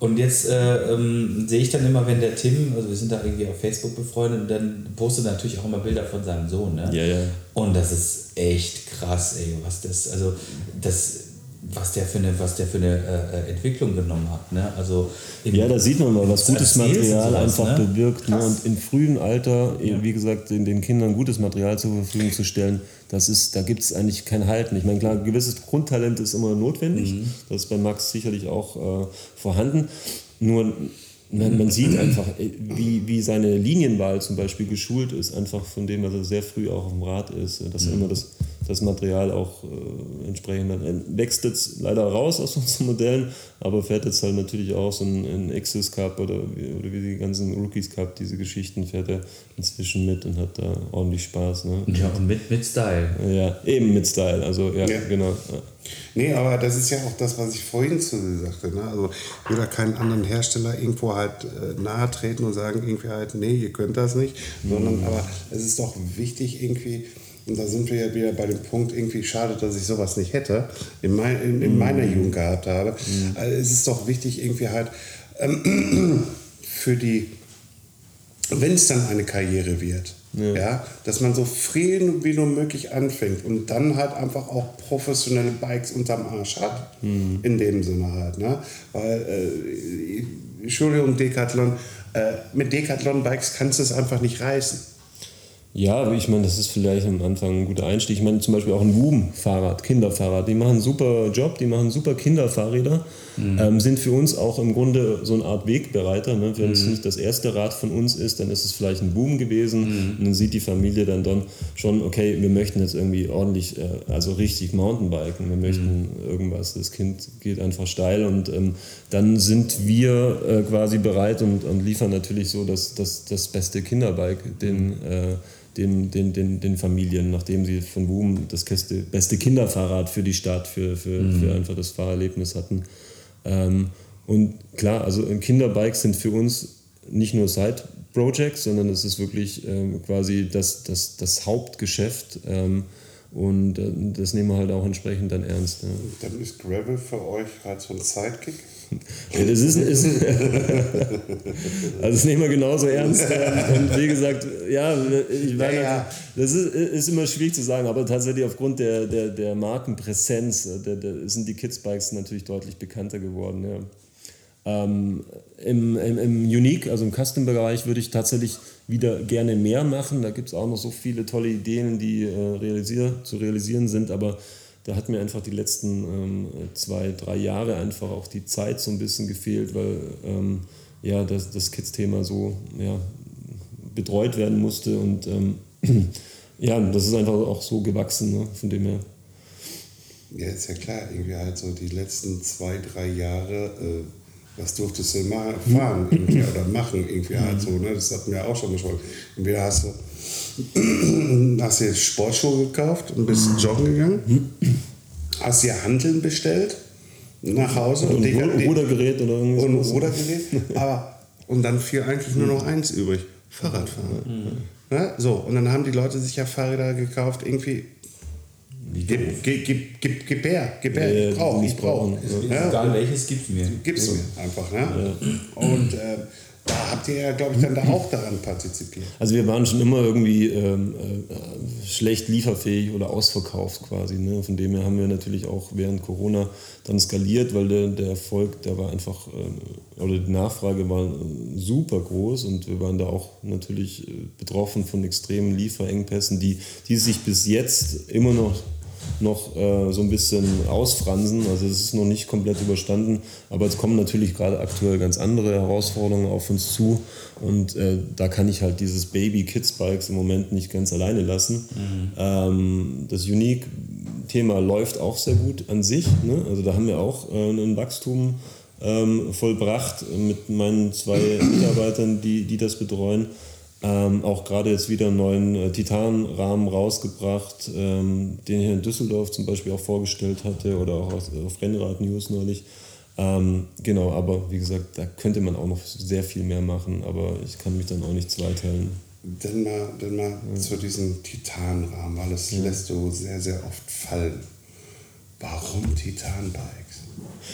und jetzt äh, ähm, sehe ich dann immer, wenn der Tim, also wir sind da irgendwie auf Facebook befreundet und dann postet natürlich auch immer Bilder von seinem Sohn. Ne? Ja, ja. Und das ist echt krass, ey, was das, also das, was der für eine, was der für eine äh, Entwicklung genommen hat. Ne? Also im- Ja, da sieht man mal, was gutes Material sowas, einfach ne? bewirkt. Ne? Und in frühem Alter, eh, wie gesagt, den, den Kindern gutes Material zur Verfügung zu stellen, das ist, da gibt es eigentlich kein Halten. Ich meine, klar, ein gewisses Grundtalent ist immer notwendig. Mhm. Das ist bei Max sicherlich auch äh, vorhanden. Nur man, man sieht einfach, äh, wie, wie seine Linienwahl zum Beispiel geschult ist, einfach von dem, was er sehr früh auch auf dem Rad ist, dass Mhm. er immer das, das Material auch äh, entsprechend dann, er wächst jetzt leider raus aus *laughs* unseren Modellen, aber fährt jetzt halt natürlich auch so ein, Access Cup oder, wie- oder wie die ganzen Rookies Cup, diese Geschichten fährt er inzwischen mit und hat da ordentlich Spaß. Ne? ja, und mit, mit Style. Ja, eben mit Style, also ja, Ja. genau. Ja. Nee, aber das ist ja auch das, was ich vorhin zu dir sagte. Ne? Also ich will da keinen anderen Hersteller irgendwo halt äh, nahe treten und sagen irgendwie halt, nee, ihr könnt das nicht. Sondern aber es ist doch wichtig irgendwie, und da sind wir ja wieder bei dem Punkt, irgendwie schade, dass ich sowas nicht hätte, in, mein, in, in meiner Jugend gehabt habe. Also es ist doch wichtig irgendwie halt ähm, *clears throat* für die wenn es dann eine Karriere wird, ja. dass man so früh wie nur möglich anfängt und dann halt einfach auch professionelle Bikes unterm Arsch hat, in dem Sinne halt. Ne? Weil, äh, Entschuldigung, Decathlon, äh, mit Decathlon-Bikes kannst du es einfach nicht reißen. Ja, aber ich meine, das ist vielleicht am Anfang ein guter Einstieg. Ich meine, zum Beispiel auch ein Woom-Fahrrad, Kinderfahrrad, die machen einen super Job, die machen super Kinderfahrräder, ähm, sind für uns auch im Grunde so eine Art Wegbereiter. Ne? Wenn es nicht das erste Rad von uns ist, dann ist es vielleicht ein Boom gewesen. Und dann sieht die Familie dann, dann schon, okay, wir möchten jetzt irgendwie ordentlich, äh, also richtig Mountainbiken, wir möchten irgendwas, das Kind geht einfach steil und ähm, dann sind wir äh, quasi bereit und, und liefern natürlich so das, das, das beste Kinderbike, den äh, den, den, den, den Familien, nachdem sie von Boom das beste, Kinderfahrrad für die Stadt, für, für, für einfach das Fahrerlebnis hatten. Ähm, und klar, also Kinderbikes sind für uns nicht nur Side-Projects, sondern es ist wirklich ähm, quasi das, das, das Hauptgeschäft. Ähm, und äh, das nehmen wir halt auch entsprechend dann ernst. Ne? Dann ist Gravel für euch halt so ein Sidekick. Das ist, ist *laughs* also das nehmen wir genauso ernst. *laughs* Und wie gesagt, ja, ich meine, Ja, ja. das ist, ist immer schwierig zu sagen, aber tatsächlich aufgrund der, der, der Markenpräsenz äh, der, der, sind die Kids-Bikes natürlich deutlich bekannter geworden. Ja. Ähm, im, im, Im Unique, also im Custom-Bereich, würde ich tatsächlich wieder gerne mehr machen. Da gibt es auch noch so viele tolle Ideen, die äh, realisier zu realisieren sind, aber da hat mir einfach die letzten ähm, zwei, drei Jahre einfach auch die Zeit so ein bisschen gefehlt, weil ähm, ja, das, das Kids-Thema so ja, betreut werden musste und ähm, *clears throat* ja, das ist einfach auch so gewachsen, ne, von dem her. Ja, ist ja klar, irgendwie halt so die letzten zwei, drei Jahre, äh, was durftest du mal fahren *clears throat* oder machen, irgendwie halt so, ne? Das hatten wir auch schon besprochen. Entweder hast du, *clears throat* hast dir Sportschuhe gekauft und bist joggen gegangen, hast dir Handeln bestellt nach Hause Und ein die- Rudergerät oder und irgendwas. ein Rudergerät, aber und dann fiel eigentlich nur noch eins übrig, Fahrradfahren. Ja, so, und dann haben die Leute sich ja Fahrräder gekauft, irgendwie Gib, gib, gib, gib, gib her, gib her, Ja, ja, ich brauch, die ich nicht brauch. brauchen, Ja, Egal welches gibt's mir. gib's mir einfach. Ne? Und äh, da habt ihr ja, glaube ich, dann da auch daran partizipiert. Also wir waren schon immer irgendwie ähm, äh, schlecht lieferfähig oder ausverkauft quasi. Ne? Von dem her haben wir natürlich auch während Corona dann skaliert, weil der, der Erfolg, der war einfach, äh, oder die Nachfrage war äh, super groß und wir waren da auch natürlich äh, betroffen von extremen Lieferengpässen, die, die sich bis jetzt immer noch noch äh, so ein bisschen ausfransen. Also es ist noch nicht komplett überstanden, aber es kommen natürlich gerade aktuell ganz andere Herausforderungen auf uns zu und äh, da kann ich halt dieses Baby Kids Bikes im Moment nicht ganz alleine lassen. Ähm, das Unique-Thema läuft auch sehr gut an sich. Ne? Also da haben wir auch äh, ein Wachstum ähm, vollbracht mit meinen zwei Mitarbeitern, die, die das betreuen. Ähm, auch gerade jetzt wieder einen neuen äh, Titanrahmen rausgebracht, ähm, den hier in Düsseldorf zum Beispiel auch vorgestellt hatte oder auch auf, auf Rennrad News neulich. Ähm, genau, aber wie gesagt, da könnte man auch noch sehr viel mehr machen, aber ich kann mich dann auch nicht zweiteilen. Dann mal, dann mal zu diesem Titanrahmen, weil das lässt du sehr, sehr oft fallen. Warum Titanbikes?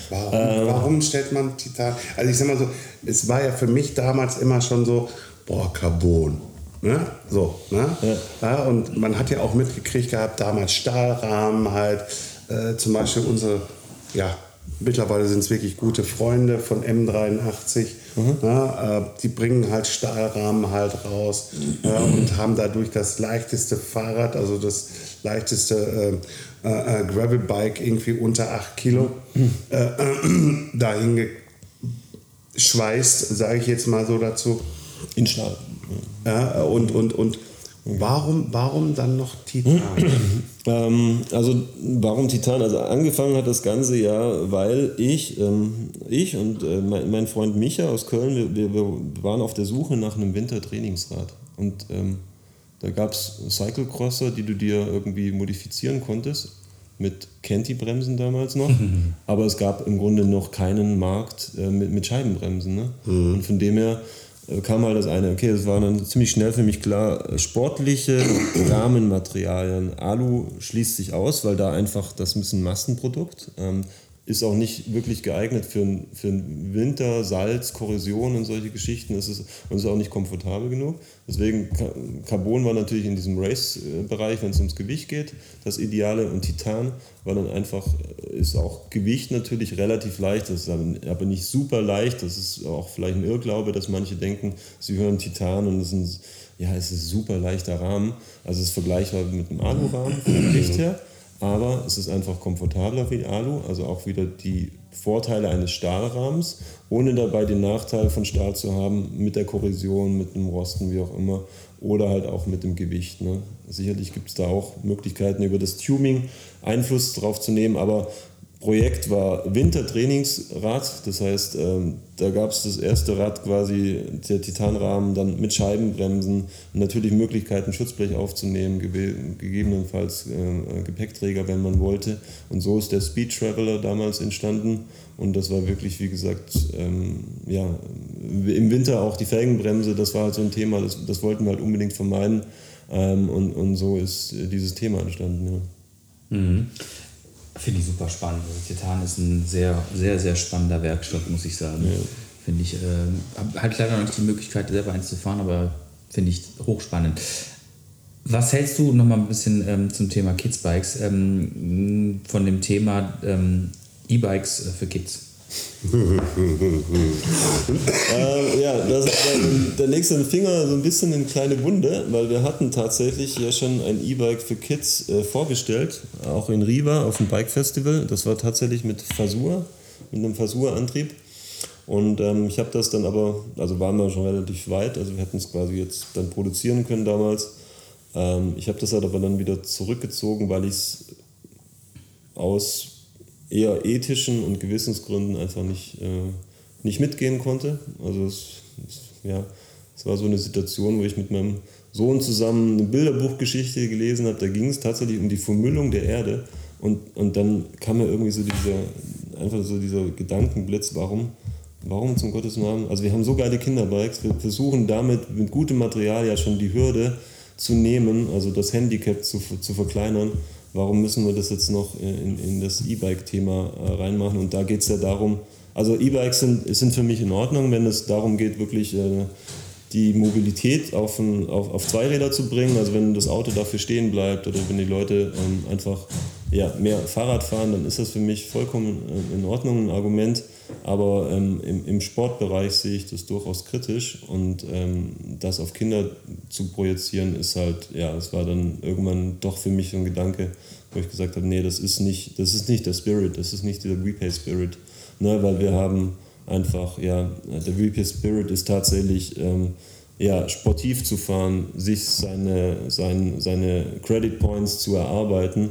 Warum, Ähm. warum stellt man Titan? Also ich sag mal so, es war ja für mich damals immer schon so, boah, Carbon. Ne? So, ne? Ja. und man hat ja auch mitgekriegt gehabt, damals Stahlrahmen halt, äh, zum Beispiel unsere, ja, mittlerweile sind es wirklich gute Freunde von M83, ja, äh, die bringen halt Stahlrahmen halt raus ja, und haben dadurch das leichteste Fahrrad, also das leichteste äh, äh, äh, Gravelbike irgendwie unter 8 Kilo äh, äh, *clears throat* dahin geschweißt, sage ich jetzt mal so dazu. In Stahl. Ja, und, und, und warum, warum dann noch Titan? *clears throat* Ähm, also warum Titan? Also angefangen hat das Ganze ja, weil ich, ähm, ich und äh, mein, mein Freund Micha aus Köln, wir, wir, waren auf der Suche nach einem Wintertrainingsrad. Und ähm, da gab es Cyclecrosser, die du dir irgendwie modifizieren konntest. Mit Kenti-Bremsen damals noch. *laughs* Aber es gab im Grunde noch keinen Markt äh, mit, mit Scheibenbremsen. Ne? Und von dem her kam halt das eine, okay, das war dann ziemlich schnell für mich klar, äh, sportliche *coughs* Rahmenmaterialien. Alu schließt sich aus, weil da einfach das ist ein Massenprodukt. Ähm, ist auch nicht wirklich geeignet für, für Winter, Salz, Korrosion und solche Geschichten. Es ist, und ist auch nicht komfortabel genug. Deswegen, Ca- Carbon war natürlich in diesem Race-Bereich, wenn es ums Gewicht geht, das Ideale. Und Titan war dann einfach, ist auch Gewicht natürlich relativ leicht, das ist aber, aber nicht super leicht. Das ist auch vielleicht ein Irrglaube, dass manche denken, sie hören Titan und es ist ein, ja, es ist ein super leichter Rahmen. Also es ist vergleichbar mit einem Alurahmen vom Gewicht her aber es ist einfach komfortabler wie Alu, also auch wieder die Vorteile eines Stahlrahmens, ohne dabei den Nachteil von Stahl zu haben mit der Korrosion, mit dem Rosten, wie auch immer, oder halt auch mit dem Gewicht. Ne? Sicherlich gibt es da auch Möglichkeiten, über das Tuning Einfluss drauf zu nehmen, aber Projekt war Wintertrainingsrad, das heißt, ähm, da gab es das erste Rad quasi, der Titanrahmen, dann mit Scheibenbremsen, und natürlich Möglichkeiten, Schutzblech aufzunehmen, gegebenenfalls äh, Gepäckträger, wenn man wollte. Und so ist der Speed Traveler damals entstanden. Und das war wirklich, wie gesagt, ähm, ja, im Winter auch die Felgenbremse, das war halt so ein Thema, das, das wollten wir halt unbedingt vermeiden. Ähm, und, und so ist äh, dieses Thema entstanden. Ja. Mhm. Finde ich super spannend. Also Titan ist ein sehr, sehr, sehr spannender Werkstoff, muss ich sagen. Finde ich, ähm, hab halt leider noch nicht die Möglichkeit, selber eins zu fahren, aber finde ich hochspannend. Was hältst du noch mal ein bisschen ähm, zum Thema Kidsbikes ähm, von dem Thema ähm, E-Bikes äh, für Kids? Äh, ja, das, da legst du den Finger so ein bisschen in eine kleine Wunde, weil wir hatten tatsächlich ja schon ein E-Bike für Kids äh, vorgestellt, auch in Riva auf dem Bike Festival. Das war tatsächlich mit Fasur, mit einem Fasur-Antrieb. Und ähm, ich habe das dann aber, also waren wir schon relativ weit, also wir hätten es quasi jetzt dann produzieren können damals. Ähm, ich habe das halt aber dann wieder zurückgezogen, weil ich es aus eher ethischen und Gewissensgründen einfach nicht, äh, nicht mitgehen konnte. Also es, es, ja, es war so eine Situation, wo ich mit meinem Sohn zusammen eine Bilderbuchgeschichte gelesen habe. Da ging es tatsächlich um die Vermüllung der Erde. Und, und dann kam mir irgendwie so dieser, einfach so dieser Gedankenblitz, warum, warum zum Gottes Namen? Also wir haben so geile Kinderbikes, wir versuchen damit mit gutem Material ja schon die Hürde zu nehmen, also das Handicap zu, zu verkleinern. Warum müssen wir das jetzt noch in, in das E-Bike-Thema äh, reinmachen? Und da geht es ja darum, also E-Bikes sind, sind für mich in Ordnung, wenn es darum geht, wirklich äh, die Mobilität auf, ein, auf, auf Zweiräder zu bringen. Also wenn das Auto dafür stehen bleibt oder wenn die Leute ähm, einfach ja, mehr Fahrrad fahren, dann ist das für mich vollkommen äh, in Ordnung, ein Argument. Aber ähm, im, im Sportbereich sehe ich das durchaus kritisch und ähm, das auf Kinder zu projizieren ist halt, ja, es war dann irgendwann doch für mich so ein Gedanke, wo ich gesagt habe, nee, das ist nicht, das ist nicht der Spirit, das ist nicht dieser WePay Spirit, ne, weil wir haben einfach, ja, der WePay Spirit ist tatsächlich, ähm, ja, sportiv zu fahren, sich seine, sein, seine Credit Points zu erarbeiten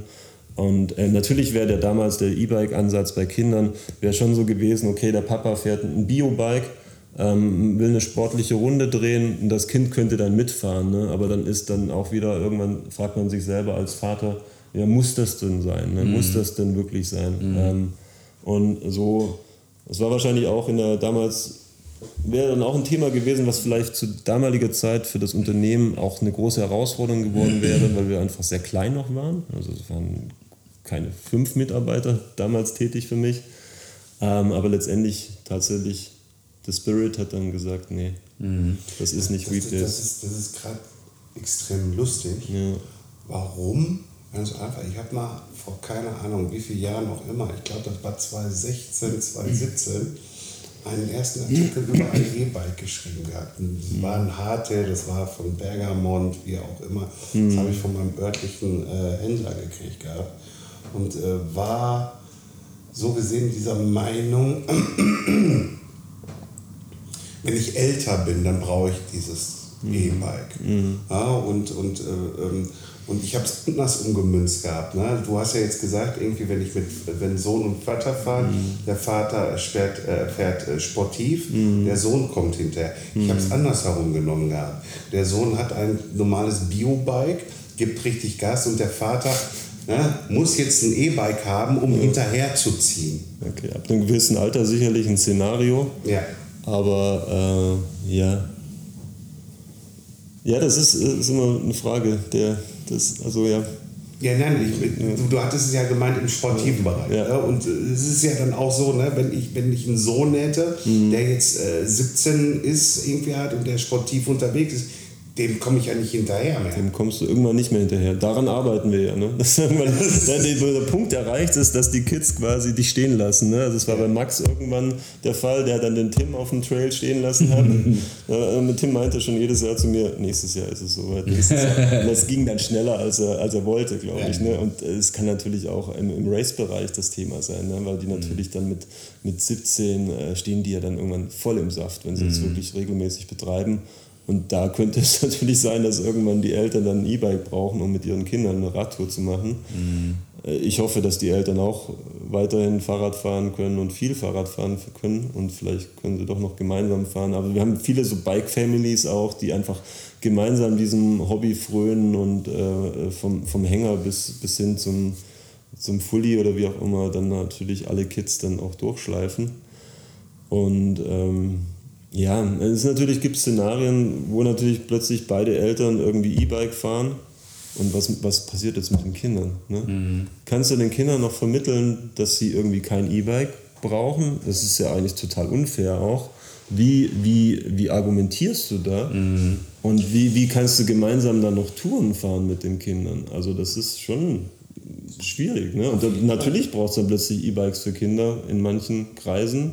und äh, natürlich wäre der damals der E-Bike-Ansatz bei Kindern wäre schon so gewesen, okay, der Papa fährt ein Bio-Bike, ähm, will eine sportliche Runde drehen und das Kind könnte dann mitfahren. Ne? Aber dann ist dann auch wieder, irgendwann fragt man sich selber als Vater, ja, muss das denn sein? Ne? Muss das denn wirklich sein? Ähm, und so, es war wahrscheinlich auch in der damals wäre dann auch ein Thema gewesen, was vielleicht zu damaliger Zeit für das Unternehmen auch eine große Herausforderung geworden wäre, *clears throat* weil wir einfach sehr klein noch waren. Also es waren keine fünf Mitarbeiter damals tätig für mich. Ähm, aber letztendlich tatsächlich, der Spirit hat dann gesagt, nee, das ist nicht Das, das, Weekdays. das ist, das ist gerade extrem lustig. Ja. Warum? Ganz einfach. Ich habe mal vor keine Ahnung wie vielen Jahren auch immer, ich glaube, das war 2016, 2017, einen ersten Artikel über ein E-Bike geschrieben gehabt. Das war ein Harte, das war von Bergamont, wie auch immer. Das habe ich von meinem örtlichen äh, Händler gekriegt gehabt. Und äh, war so gesehen dieser Meinung, *clears throat* wenn ich älter bin, dann brauche ich dieses E-Bike. Ja, und, und, äh, ähm, und ich habe es anders umgemünzt gehabt. Ne? Du hast ja jetzt gesagt, irgendwie, wenn ich mit wenn Sohn und Vater fahren, der Vater sperrt, äh, fährt äh, sportiv, der Sohn kommt hinterher. Ich habe es andersherum genommen gehabt. Der Sohn hat ein normales Bio-Bike, gibt richtig Gas und der Vater ne, muss jetzt ein E-Bike haben, um hinterher zu ziehen. Okay, ab einem gewissen Alter sicherlich ein Szenario. Ja. Aber äh, ja. Ja, das ist, ist immer eine Frage. Der, das, also ja. Ja, nein, ich, du, du hattest es ja gemeint im sportiven Bereich. Ja. Ne? Und äh, es ist ja dann auch so, ne, wenn, ich, wenn ich einen Sohn hätte, Mhm. der jetzt äh, 17 ist, irgendwie hat und der sportiv unterwegs ist, dem komme ich ja nicht hinterher mehr. Dem kommst du irgendwann nicht mehr hinterher. Daran arbeiten wir ja. Ne? *laughs* Dass irgendwann *laughs* der, Punkt erreicht ist, dass die Kids quasi dich stehen lassen. Ne? Also das war bei Max irgendwann der Fall, der dann den Tim auf dem Trail stehen lassen hat. *laughs* Ja, mit Tim meinte schon jedes Jahr zu mir, nächstes Jahr ist es soweit. Und das ging dann schneller, als er, als er wollte, glaube ich. Ne? Und es kann natürlich auch im, im Race-Bereich das Thema sein, ne? weil die natürlich dann mit, mit 17 äh, stehen die ja dann irgendwann voll im Saft, wenn sie das wirklich regelmäßig betreiben. Und da könnte es *laughs* natürlich sein, dass irgendwann die Eltern dann ein E-Bike brauchen, um mit ihren Kindern eine Radtour zu machen. Äh, Ich hoffe, dass die Eltern auch weiterhin Fahrrad fahren können und viel Fahrrad fahren können und vielleicht können sie doch noch gemeinsam fahren. Aber wir haben viele so Bike-Families auch, die einfach gemeinsam diesem Hobby frönen und äh, vom, vom Hänger bis, bis hin zum, zum Fully oder wie auch immer dann natürlich alle Kids dann auch durchschleifen. Und ähm, ja, es natürlich gibt Szenarien, wo natürlich plötzlich beide Eltern irgendwie E-Bike fahren. Und was, was passiert jetzt mit den Kindern? Ne? Kannst du den Kindern noch vermitteln, dass sie irgendwie kein E-Bike brauchen? Das ist ja eigentlich total unfair auch. Wie, wie, wie argumentierst du da? Und wie, wie kannst du gemeinsam dann noch Touren fahren mit den Kindern? Also das ist schon schwierig. Ne? Und dann, natürlich brauchst du dann plötzlich E-Bikes für Kinder in manchen Kreisen,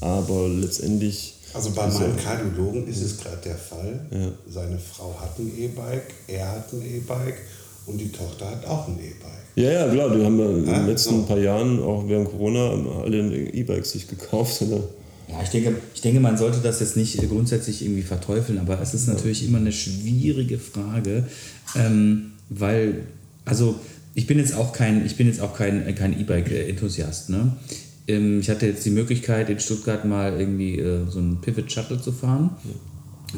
aber letztendlich Also bei Also- meinem Kardiologen ist es gerade der Fall. Ja. Seine Frau hat ein E-Bike, er hat ein E-Bike und die Tochter hat auch ein E-Bike. Ja, ja, klar, die haben ja in den letzten so. paar Jahren, auch während Corona, alle E-Bikes sich gekauft. Oder? Ja, ich denke, ich denke, man sollte das jetzt nicht grundsätzlich irgendwie verteufeln, aber es ist natürlich immer eine schwierige Frage, ähm, weil, also ich bin jetzt auch kein, ich bin jetzt auch kein, kein E-Bike-Enthusiast. Ne? Ähm, ich hatte jetzt die Möglichkeit, in Stuttgart mal irgendwie äh, so einen Pivot Shuttle zu fahren.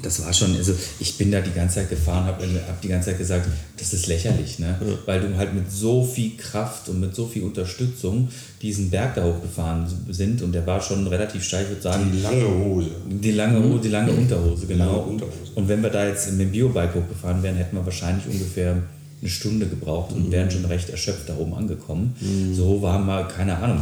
Das war schon, also ich bin da die ganze Zeit gefahren, habe hab die ganze Zeit gesagt, das ist lächerlich, ne? weil du halt mit so viel Kraft und mit so viel Unterstützung diesen Berg da hochgefahren sind und der war schon relativ steil, ich würde sagen, Die lange Hose. die lange, Hose, die lange Unterhose, genau. lange Unterhose. Und wenn wir da jetzt mit dem Biobike hochgefahren wären, hätten wir wahrscheinlich ungefähr eine Stunde gebraucht und wären schon recht erschöpft da oben angekommen. So waren wir, keine Ahnung,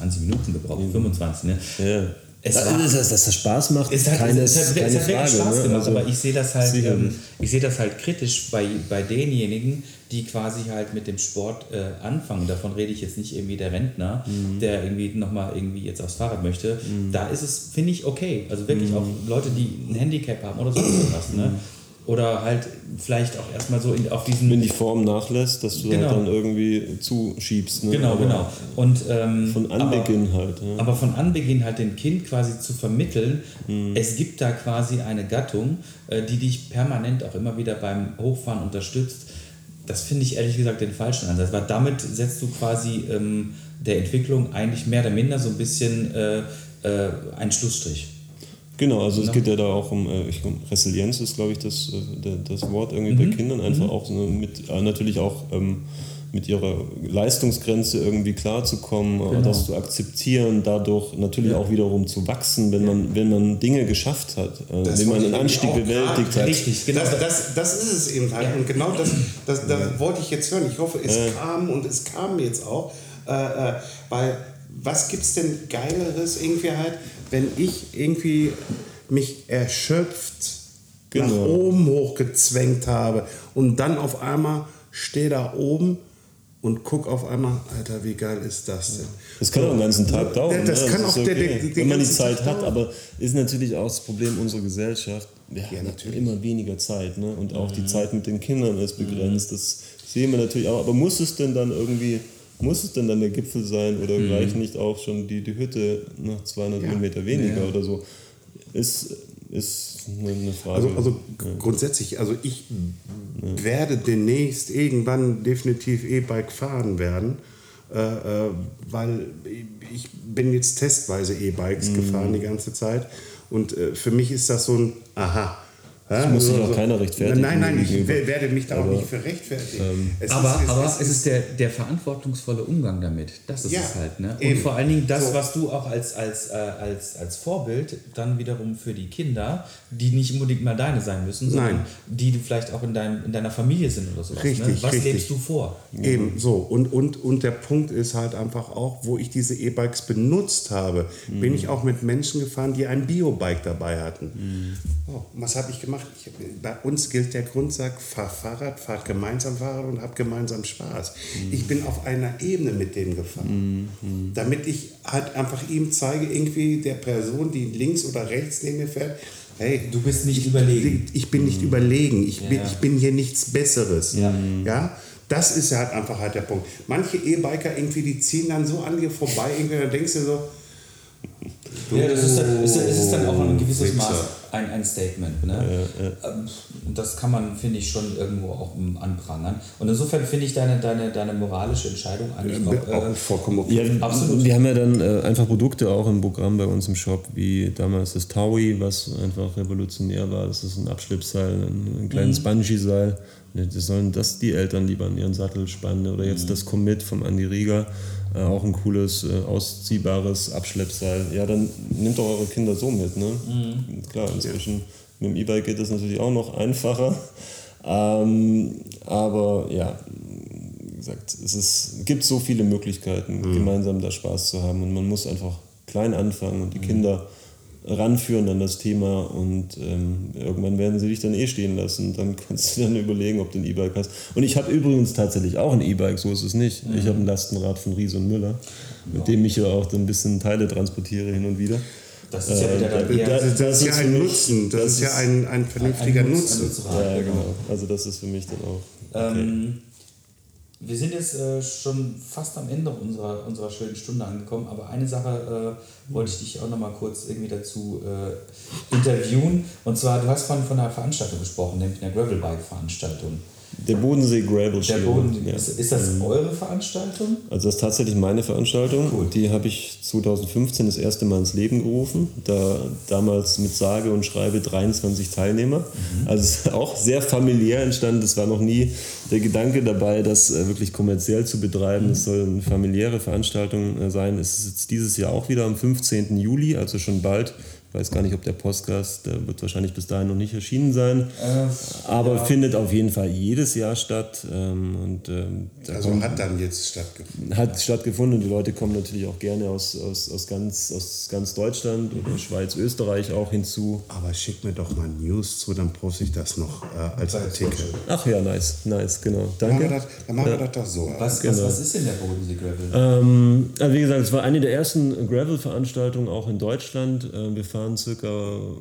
20 Minuten gebraucht, 25, ne? Ja. Es das, war- ist, dass das Spaß macht, Es hat, keine, es hat, es keine hat wirklich Frage. Spaß ne? gemacht, Also, aber ich sehe das halt, ähm, ich sehe das halt kritisch bei, bei denjenigen, die quasi halt mit dem Sport äh, anfangen. Davon rede ich jetzt nicht irgendwie der Rentner, Mhm. der irgendwie nochmal irgendwie jetzt aufs Fahrrad möchte. Da ist es, finde ich, okay. Also wirklich Mhm. auch Leute, die ein Handicap haben oder sonst irgendwas. *clears throat* Ne? Oder halt vielleicht auch erstmal so in, auf diesen wenn die Form nachlässt, dass du Genau. halt dann irgendwie zuschiebst. Ne? Genau, Aber genau. Und, ähm, Von Anbeginn halt. Ja. Aber von Anbeginn halt dem Kind quasi zu vermitteln, es gibt da quasi eine Gattung, äh, die dich permanent auch immer wieder beim Hochfahren unterstützt. Das finde ich ehrlich gesagt den falschen Ansatz, weil damit setzt du quasi ähm, der Entwicklung eigentlich mehr oder minder so ein bisschen äh, äh, einen Schlussstrich. Genau, also es geht ja da auch um, äh, ich Resilienz ist, glaube ich, das, äh, das Wort irgendwie Mhm. bei Kindern, einfach auch so mit, äh, natürlich auch ähm, mit ihrer Leistungsgrenze irgendwie klarzukommen, äh, Genau. das zu akzeptieren, dadurch natürlich auch wiederum zu wachsen, wenn man, wenn man Dinge geschafft hat, äh, Das wenn man einen Anstieg bewältigt hat. Richtig, genau. Das, das, das ist es eben halt. Und genau das, das, das wollte ich jetzt hören. Ich hoffe, es kam und es kam jetzt auch. Äh, äh, weil, was gibt es denn Geileres irgendwie halt, wenn ich irgendwie mich erschöpft nach Genau. oben hochgezwängt habe und dann auf einmal stehe da oben und guck auf einmal, Alter, wie geil ist das denn? Das kann auch den ganzen Tag dauern. Das ne? kann auch der- der- den wenn man die Zeit Tag hat, dauern. aber ist natürlich auch das Problem unserer Gesellschaft. Wir haben natürlich. immer weniger Zeit ne? und auch Mhm. die Zeit mit den Kindern ist begrenzt. Das sehen wir natürlich auch. Aber muss es denn dann irgendwie, muss es denn dann der Gipfel sein oder Mhm. reicht nicht auch schon die, die Hütte nach 200 Ja. Höhenmeter weniger oder so? Ist, ist eine Frage. Also, also ja. grundsätzlich, also ich werde demnächst irgendwann definitiv E-Bike fahren werden, äh, äh, weil ich bin jetzt testweise E-Bikes gefahren die ganze Zeit und äh, für mich ist das so ein Aha. Ja, muss sich so- auch so- keiner rechtfertigen Nein, nein, ich werde mich da auch Aber, nicht für rechtfertigen. Es Aber, ist- es aber ist- es ist der, der verantwortungsvolle Umgang damit. Das ist Ja, es halt. Ne? Und eben. vor allen Dingen das, So. was du auch als, als, äh, als, als Vorbild dann wiederum für die Kinder, die nicht unbedingt mal deine sein müssen, sondern Nein. die du vielleicht auch in, deinem, in deiner Familie sind oder sowas. ne? Richtig, Was richtig. lebst du vor? Eben so. Und, und, und der Punkt ist halt einfach auch, wo ich diese E-Bikes benutzt habe, bin ich auch mit Menschen gefahren, die ein Biobike dabei hatten. Oh, was habe ich gemacht? Ich, bei uns gilt der Grundsatz, fahr Fahrrad, fahrt gemeinsam Fahrrad und habt gemeinsam Spaß. Ich bin auf einer Ebene mit denen gefahren. Damit ich halt einfach ihm zeige, irgendwie der Person, die links oder rechts neben mir fährt, hey, Du bist nicht überlegen. ich bin nicht überlegen, ich, bin, Ja. ich bin hier nichts Besseres. Ja. Ja? Das ist halt einfach halt der Punkt. Manche E-Biker irgendwie, die ziehen dann so an dir vorbei, irgendwie, da denkst du so, Ja, das ist, dann, ist, ist dann auch ein gewisses Wichser. Maß ein, ein Statement. Ne? Ähm, Und das kann man, finde ich, schon irgendwo auch ähm, anprangern. Und insofern finde ich deine, deine, deine moralische Entscheidung eigentlich auch, auch äh, vollkommen okay. Ja, Absolut. Wir haben ja dann äh, einfach Produkte auch im Programm bei uns im Shop, wie damals das Taui, was einfach revolutionär war. Das ist ein Abschleppseil, ein, ein kleines Bungee-Seil. Ne, Das sollen das die Eltern lieber an ihren Sattel spannen. Oder jetzt das Commit vom Andi Rieger, äh, auch ein cooles, äh, ausziehbares Abschleppseil. Ja, dann nehmt doch eure Kinder so mit. Ne? Klar, inzwischen mit dem E-Bike geht das natürlich auch noch einfacher. Ähm, aber ja, wie gesagt, es ist, gibt so viele Möglichkeiten, gemeinsam da Spaß zu haben. Und man muss einfach klein anfangen und die Kinder ranführen an das Thema und ähm, irgendwann werden sie dich dann eh stehen lassen. Dann kannst du dann überlegen, ob du ein E-Bike hast. Und ich habe übrigens tatsächlich auch ein E-Bike, so ist es nicht. Ich habe ein Lastenrad von Ries und Müller, mit dem ich ja auch ein bisschen Teile transportiere hin und wieder. das ist ja wieder dann eher Das, das ist ja ist ein Nutzen, das, das ist ja ein, ein vernünftiger ein Nutz- Nutzen. Nutzrad, Ja, genau. Also das ist für mich dann auch. Okay. Ähm, wir sind jetzt äh, schon fast am Ende unserer, unserer schönen Stunde angekommen, aber eine Sache äh, wollte ich dich auch noch mal kurz irgendwie dazu äh, interviewen. Und zwar, du hast von, von einer Veranstaltung gesprochen, nämlich einer Gravelbike-Veranstaltung. Der Bodensee Gravel Der Show. Boden, ja. ist, ist das eure Veranstaltung? Also das ist tatsächlich meine Veranstaltung. Die habe ich 2015 das erste Mal ins Leben gerufen. Da damals mit sage und schreibe 23 Teilnehmer. Also es ist auch sehr familiär entstanden. Es war noch nie der Gedanke dabei, das äh, wirklich kommerziell zu betreiben. Es soll eine familiäre Veranstaltung äh, sein. Es ist jetzt dieses Jahr auch wieder am 15. Juli, also schon bald. Ich weiß gar nicht, ob der Podcast, der wird wahrscheinlich bis dahin noch nicht erschienen sein. aber findet auf jeden Fall jedes Jahr statt. Ähm, und, ähm, da Also kommt- hat dann jetzt stattgefunden. hat stattgefunden und die Leute kommen natürlich auch gerne aus, aus, aus, ganz, aus ganz Deutschland oder Schweiz, Österreich auch hinzu. Aber schick mir doch mal News zu, dann poste ich das noch äh, als Artikel. Ach ja, nice, nice, genau. Dann machen wir Danke. das, dann machen wir das doch so. Was, Genau. was, was ist denn der Bodensee Gravel? Ähm, also wie gesagt, es war eine der ersten Gravel-Veranstaltungen auch in Deutschland. Äh, wir fahren circa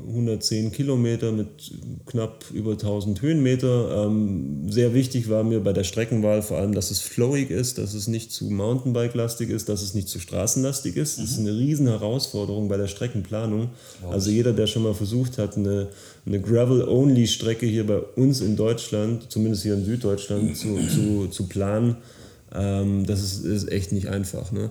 110 Kilometer mit knapp über 1000 Höhenmeter. Ähm, sehr wichtig war mir bei der Streckenwahl vor allem, dass es flowig ist, dass es nicht zu Mountainbike-lastig ist, dass es nicht zu straßenlastig ist. Das ist eine riesen Herausforderung bei der Streckenplanung. Also jeder, der schon mal versucht hat, eine, eine Gravel-Only-Strecke hier bei uns in Deutschland, zumindest hier in Süddeutschland, zu, zu, zu planen, ähm, das ist, ist echt nicht einfach. Ne?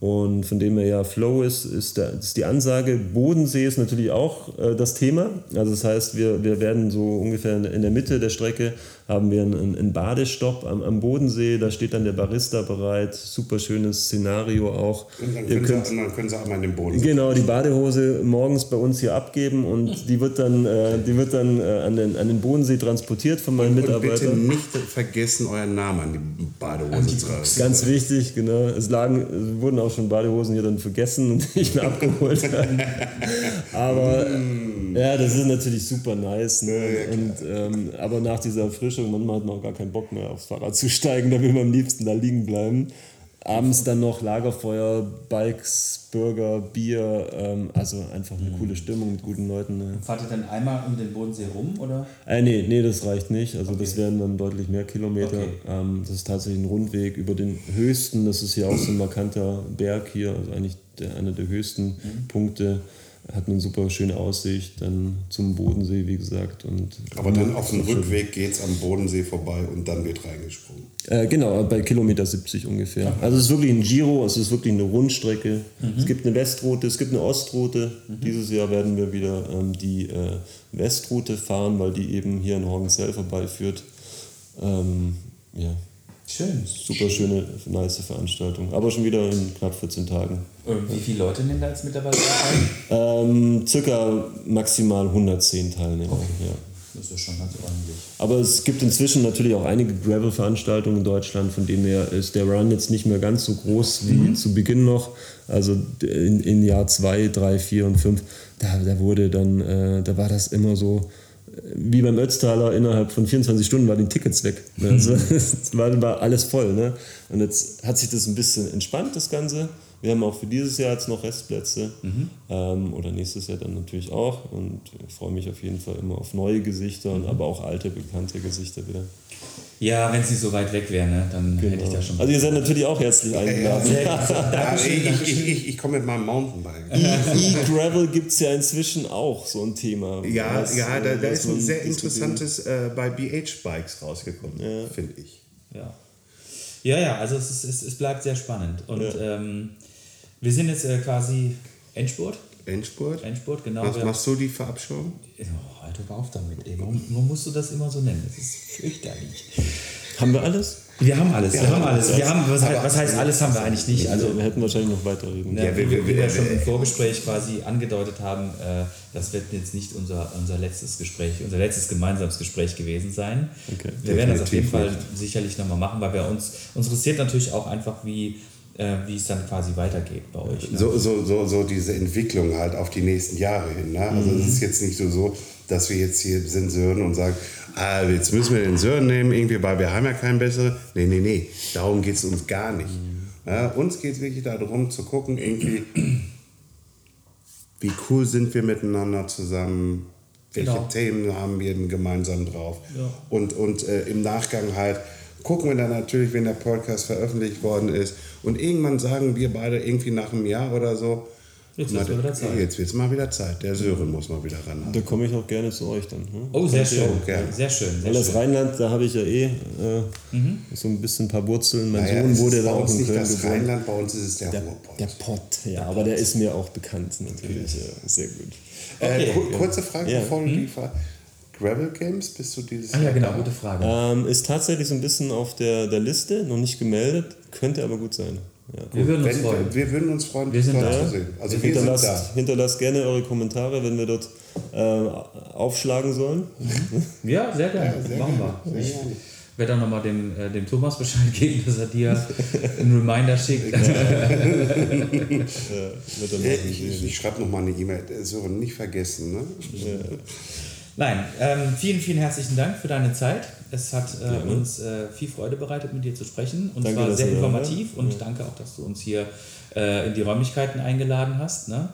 Und von dem her ja Flow ist, ist, der, ist die Ansage. Bodensee ist natürlich auch äh, das Thema. Also das heißt, wir, wir werden so ungefähr in, der Mitte der Strecke haben wir einen, einen Badestopp am, am Bodensee. Da steht dann der Barista bereit. Super schönes Szenario auch. Und dann Ihr können, könnt, sie, und dann können sie auch mal in den Boden Genau, die Badehose morgens bei uns hier abgeben und die wird dann, äh, die wird dann äh, an, den, an den Bodensee transportiert von meinen Und bitte Mitarbeitern. nicht vergessen, euren Namen an die Badehose zu tragen. Ganz wichtig, genau. Es lagen, es wurden auch schon Badehosen hier dann vergessen und *laughs* nicht mehr abgeholt. aber ja, das ist natürlich super nice. Ne? und, ähm, aber nach dieser Erfrischung, manchmal hat man auch gar keinen Bock mehr aufs Fahrrad zu steigen, da will man am liebsten da liegen bleiben. Abends dann noch Lagerfeuer, Bikes, Burger, Bier, ähm, also einfach eine coole Stimmung mit guten Leuten. Ne? Fahrt ihr dann einmal um den Bodensee rum, oder? Äh, nee, nee, das reicht nicht. Also das wären dann deutlich mehr Kilometer. Okay. Ähm, das ist tatsächlich ein Rundweg über den höchsten, das ist hier auch so ein markanter Berg hier, also eigentlich der, einer der höchsten Punkte. Hat eine super schöne Aussicht dann zum Bodensee, wie gesagt. Und Aber dann auf dem Rückweg geht es am Bodensee vorbei und dann wird reingesprungen. Äh, genau, bei Kilometer 70 ungefähr. Also es ist wirklich ein Giro, es ist wirklich eine Rundstrecke. Es gibt eine Westroute, es gibt eine Ostroute. Dieses Jahr werden wir wieder ähm, die äh, Westroute fahren, weil die eben hier in Horgenzell vorbeiführt. Ähm, ja, Schön. super schöne, nice Veranstaltung. Aber schon wieder in knapp 14 Tagen. Und wie viele Leute nehmen da jetzt mittlerweile teil? Ähm, circa maximal 110 Teilnehmer. Ja. Das ist schon ganz ordentlich. Aber es gibt inzwischen natürlich auch einige Gravel-Veranstaltungen in Deutschland, von denen her ist der Run jetzt nicht mehr ganz so groß wie zu Beginn noch. Also in, in Jahr 2, 3, 4 und 5, da, da wurde dann, äh, da war das immer so, wie beim Ötztaler, innerhalb von 24 Stunden waren die Tickets weg. Ne? Also, *laughs* es war, war alles voll. Ne? Und jetzt hat sich das ein bisschen entspannt, das Ganze. Wir haben auch für dieses Jahr jetzt noch Restplätze ähm, oder nächstes Jahr dann natürlich auch. Und ich freue mich auf jeden Fall immer auf neue Gesichter, und aber auch alte, bekannte Gesichter wieder. Ja, wenn es nicht so weit weg wäre, ne, dann hätte ich da schon. Also ihr seid natürlich auch herzlich eingeladen. Ja, *laughs* ich ich, ich, ich komme mit meinem Mountainbike. E-Gravel gibt es ja inzwischen auch so ein Thema. Ja, was, ja da, äh, da ist ein sehr interessantes äh, bei BH-Bikes rausgekommen, finde ich. Ja. Ja, ja, also es, ist, es, es bleibt sehr spannend. Und ähm, wir sind jetzt äh, quasi Endspurt. Endspurt. Endspurt, genau. Was wir, machst du die Verabschiedung? oh, halt doch auf damit, ey. Warum, warum musst du das immer so nennen? Das ist fürchterlich. Haben wir alles? Wir haben alles, wir, Wir haben haben alles. alles. Wir haben, was, was heißt alles haben wir eigentlich nicht? Also, wir hätten wahrscheinlich noch weiterreden. Ja, Ja, wie wir- wir, wir- ja schon wir- im Vorgespräch quasi angedeutet haben, äh, das wird jetzt nicht unser, unser letztes Gespräch, unser letztes gemeinsames Gespräch gewesen sein. Okay. Wir werden das auf jeden Definitiv Fall sicherlich nochmal machen, weil wir uns, uns interessiert natürlich auch einfach, wie, wie es dann quasi weitergeht bei euch. Ne? So, so, so, so diese Entwicklung halt auf die nächsten Jahre hin. Ne? Also es ist jetzt nicht so, so, dass wir jetzt hier sind Sören und sagen, ah, jetzt müssen wir den Sören nehmen, irgendwie, weil wir haben ja keinen besseren. Nee, nee, nee, darum geht es uns gar nicht. Ja, uns geht es wirklich darum zu gucken, irgendwie, wie cool sind wir miteinander zusammen, welche Genau. Themen haben wir gemeinsam drauf. Ja. Und, und äh, im Nachgang halt gucken wir dann natürlich, wenn der Podcast veröffentlicht worden ist. Und irgendwann sagen wir beide irgendwie nach einem Jahr oder so, Jetzt na, wird's mal wieder Zeit. Jetzt wird es mal wieder Zeit. Der Sören muss mal wieder ran. Da komme ich auch gerne zu euch dann. Ne? Oh, sehr schön. auch. gerne. Sehr schön. Sehr Weil das schön. Rheinland, da habe ich ja eh äh, so ein bisschen ein paar Wurzeln. Mein Naja, Sohn es wurde da auch in nicht Köln das geboren. Rheinland, bei uns ist es der, Der, Ruhrpott. der Pott, ja, aber der ist mir auch bekannt natürlich. Ja, sehr gut. äh, Okay. ku- kurze Frage, Ja. bevor du lieferst. Gravel Games, bist du dieses Ah ja, genau, da? gute Frage. Ähm, ist tatsächlich so ein bisschen auf der, der Liste, noch nicht gemeldet, könnte aber gut sein. Ja. wir würden uns Wenn, freuen. wir würden uns freuen, Wir sind dort da. zu sehen. Also wir sind hinterlasst, da. hinterlasst gerne eure Kommentare, wenn wir dort äh, aufschlagen sollen. Ja, sehr gerne. sehr Machen gerne, wir. sehr Ich gerne. werde dann nochmal dem, äh, dem Thomas Bescheid geben, dass er dir einen Reminder schickt. *laughs* Wird er Äh. Ich, ich, ich schreibe nochmal eine E-Mail. Sören, nicht vergessen. Ne? Nein, ähm, vielen, vielen herzlichen Dank für deine Zeit. Es hat äh, uns äh, viel Freude bereitet, mit dir zu sprechen. Und Danke, zwar dass sehr informativ. wart. Und danke auch, dass du uns hier äh, in die Räumlichkeiten eingeladen hast. Ne?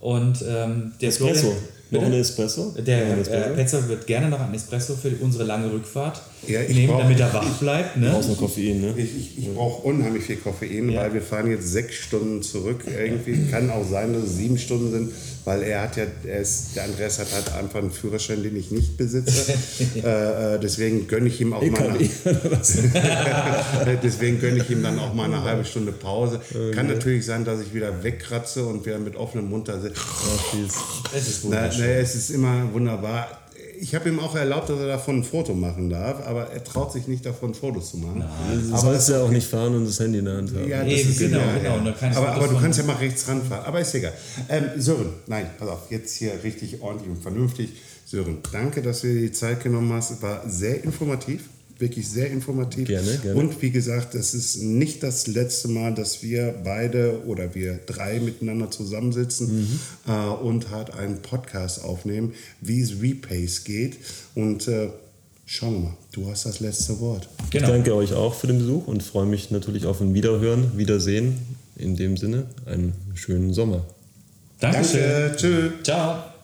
Und ähm, der Espresso. Florian- Noch ein Espresso? Der äh, Espresso? Petzer wird gerne noch ein Espresso für unsere lange Rückfahrt Ja, ich nehmen, brauch- damit er wach bleibt. Ne? Koffein, ne? Ich, ich, ich brauche unheimlich viel Koffein, Ja. weil wir fahren jetzt sechs Stunden zurück. Irgendwie kann auch sein, dass es sieben Stunden sind, weil er hat ja, er ist, der Andreas hat halt einfach einen Führerschein, den ich nicht besitze. *laughs* äh, äh, deswegen gönne ich ihm auch mal eine, *laughs* deswegen gönne ich ihm dann auch mal eine halbe Stunde Pause. Kann natürlich sein, dass ich wieder wegkratze und wir mit offenem Mund da sitzen. Es ist Na, na, es ist immer wunderbar. Ich habe ihm auch erlaubt, dass er davon ein Foto machen darf, aber er traut sich nicht davon Fotos zu machen. Du sollst ja auch nicht fahren und das Handy in der Hand haben. Ja, Eben, ist- genau, genau. Du aber, das aber du kannst ja mal rechts ranfahren. Aber ist egal. Ähm, Sören, nein, pass auf, jetzt hier richtig ordentlich und vernünftig. Sören, danke, dass du dir die Zeit genommen hast. Es war sehr informativ, wirklich sehr informativ. Gerne, gerne. Und wie gesagt, es ist nicht das letzte Mal, dass wir beide oder wir drei miteinander zusammensitzen Mhm. äh, und halt einen Podcast aufnehmen, wie es Repays geht. Und äh, schauen wir mal, du hast das letzte Wort. Genau. Ich danke euch auch für den Besuch und freue mich natürlich auf ein Wiederhören, Wiedersehen. In dem Sinne, einen schönen Sommer. Dankeschön. Danke, tschüss. Ciao.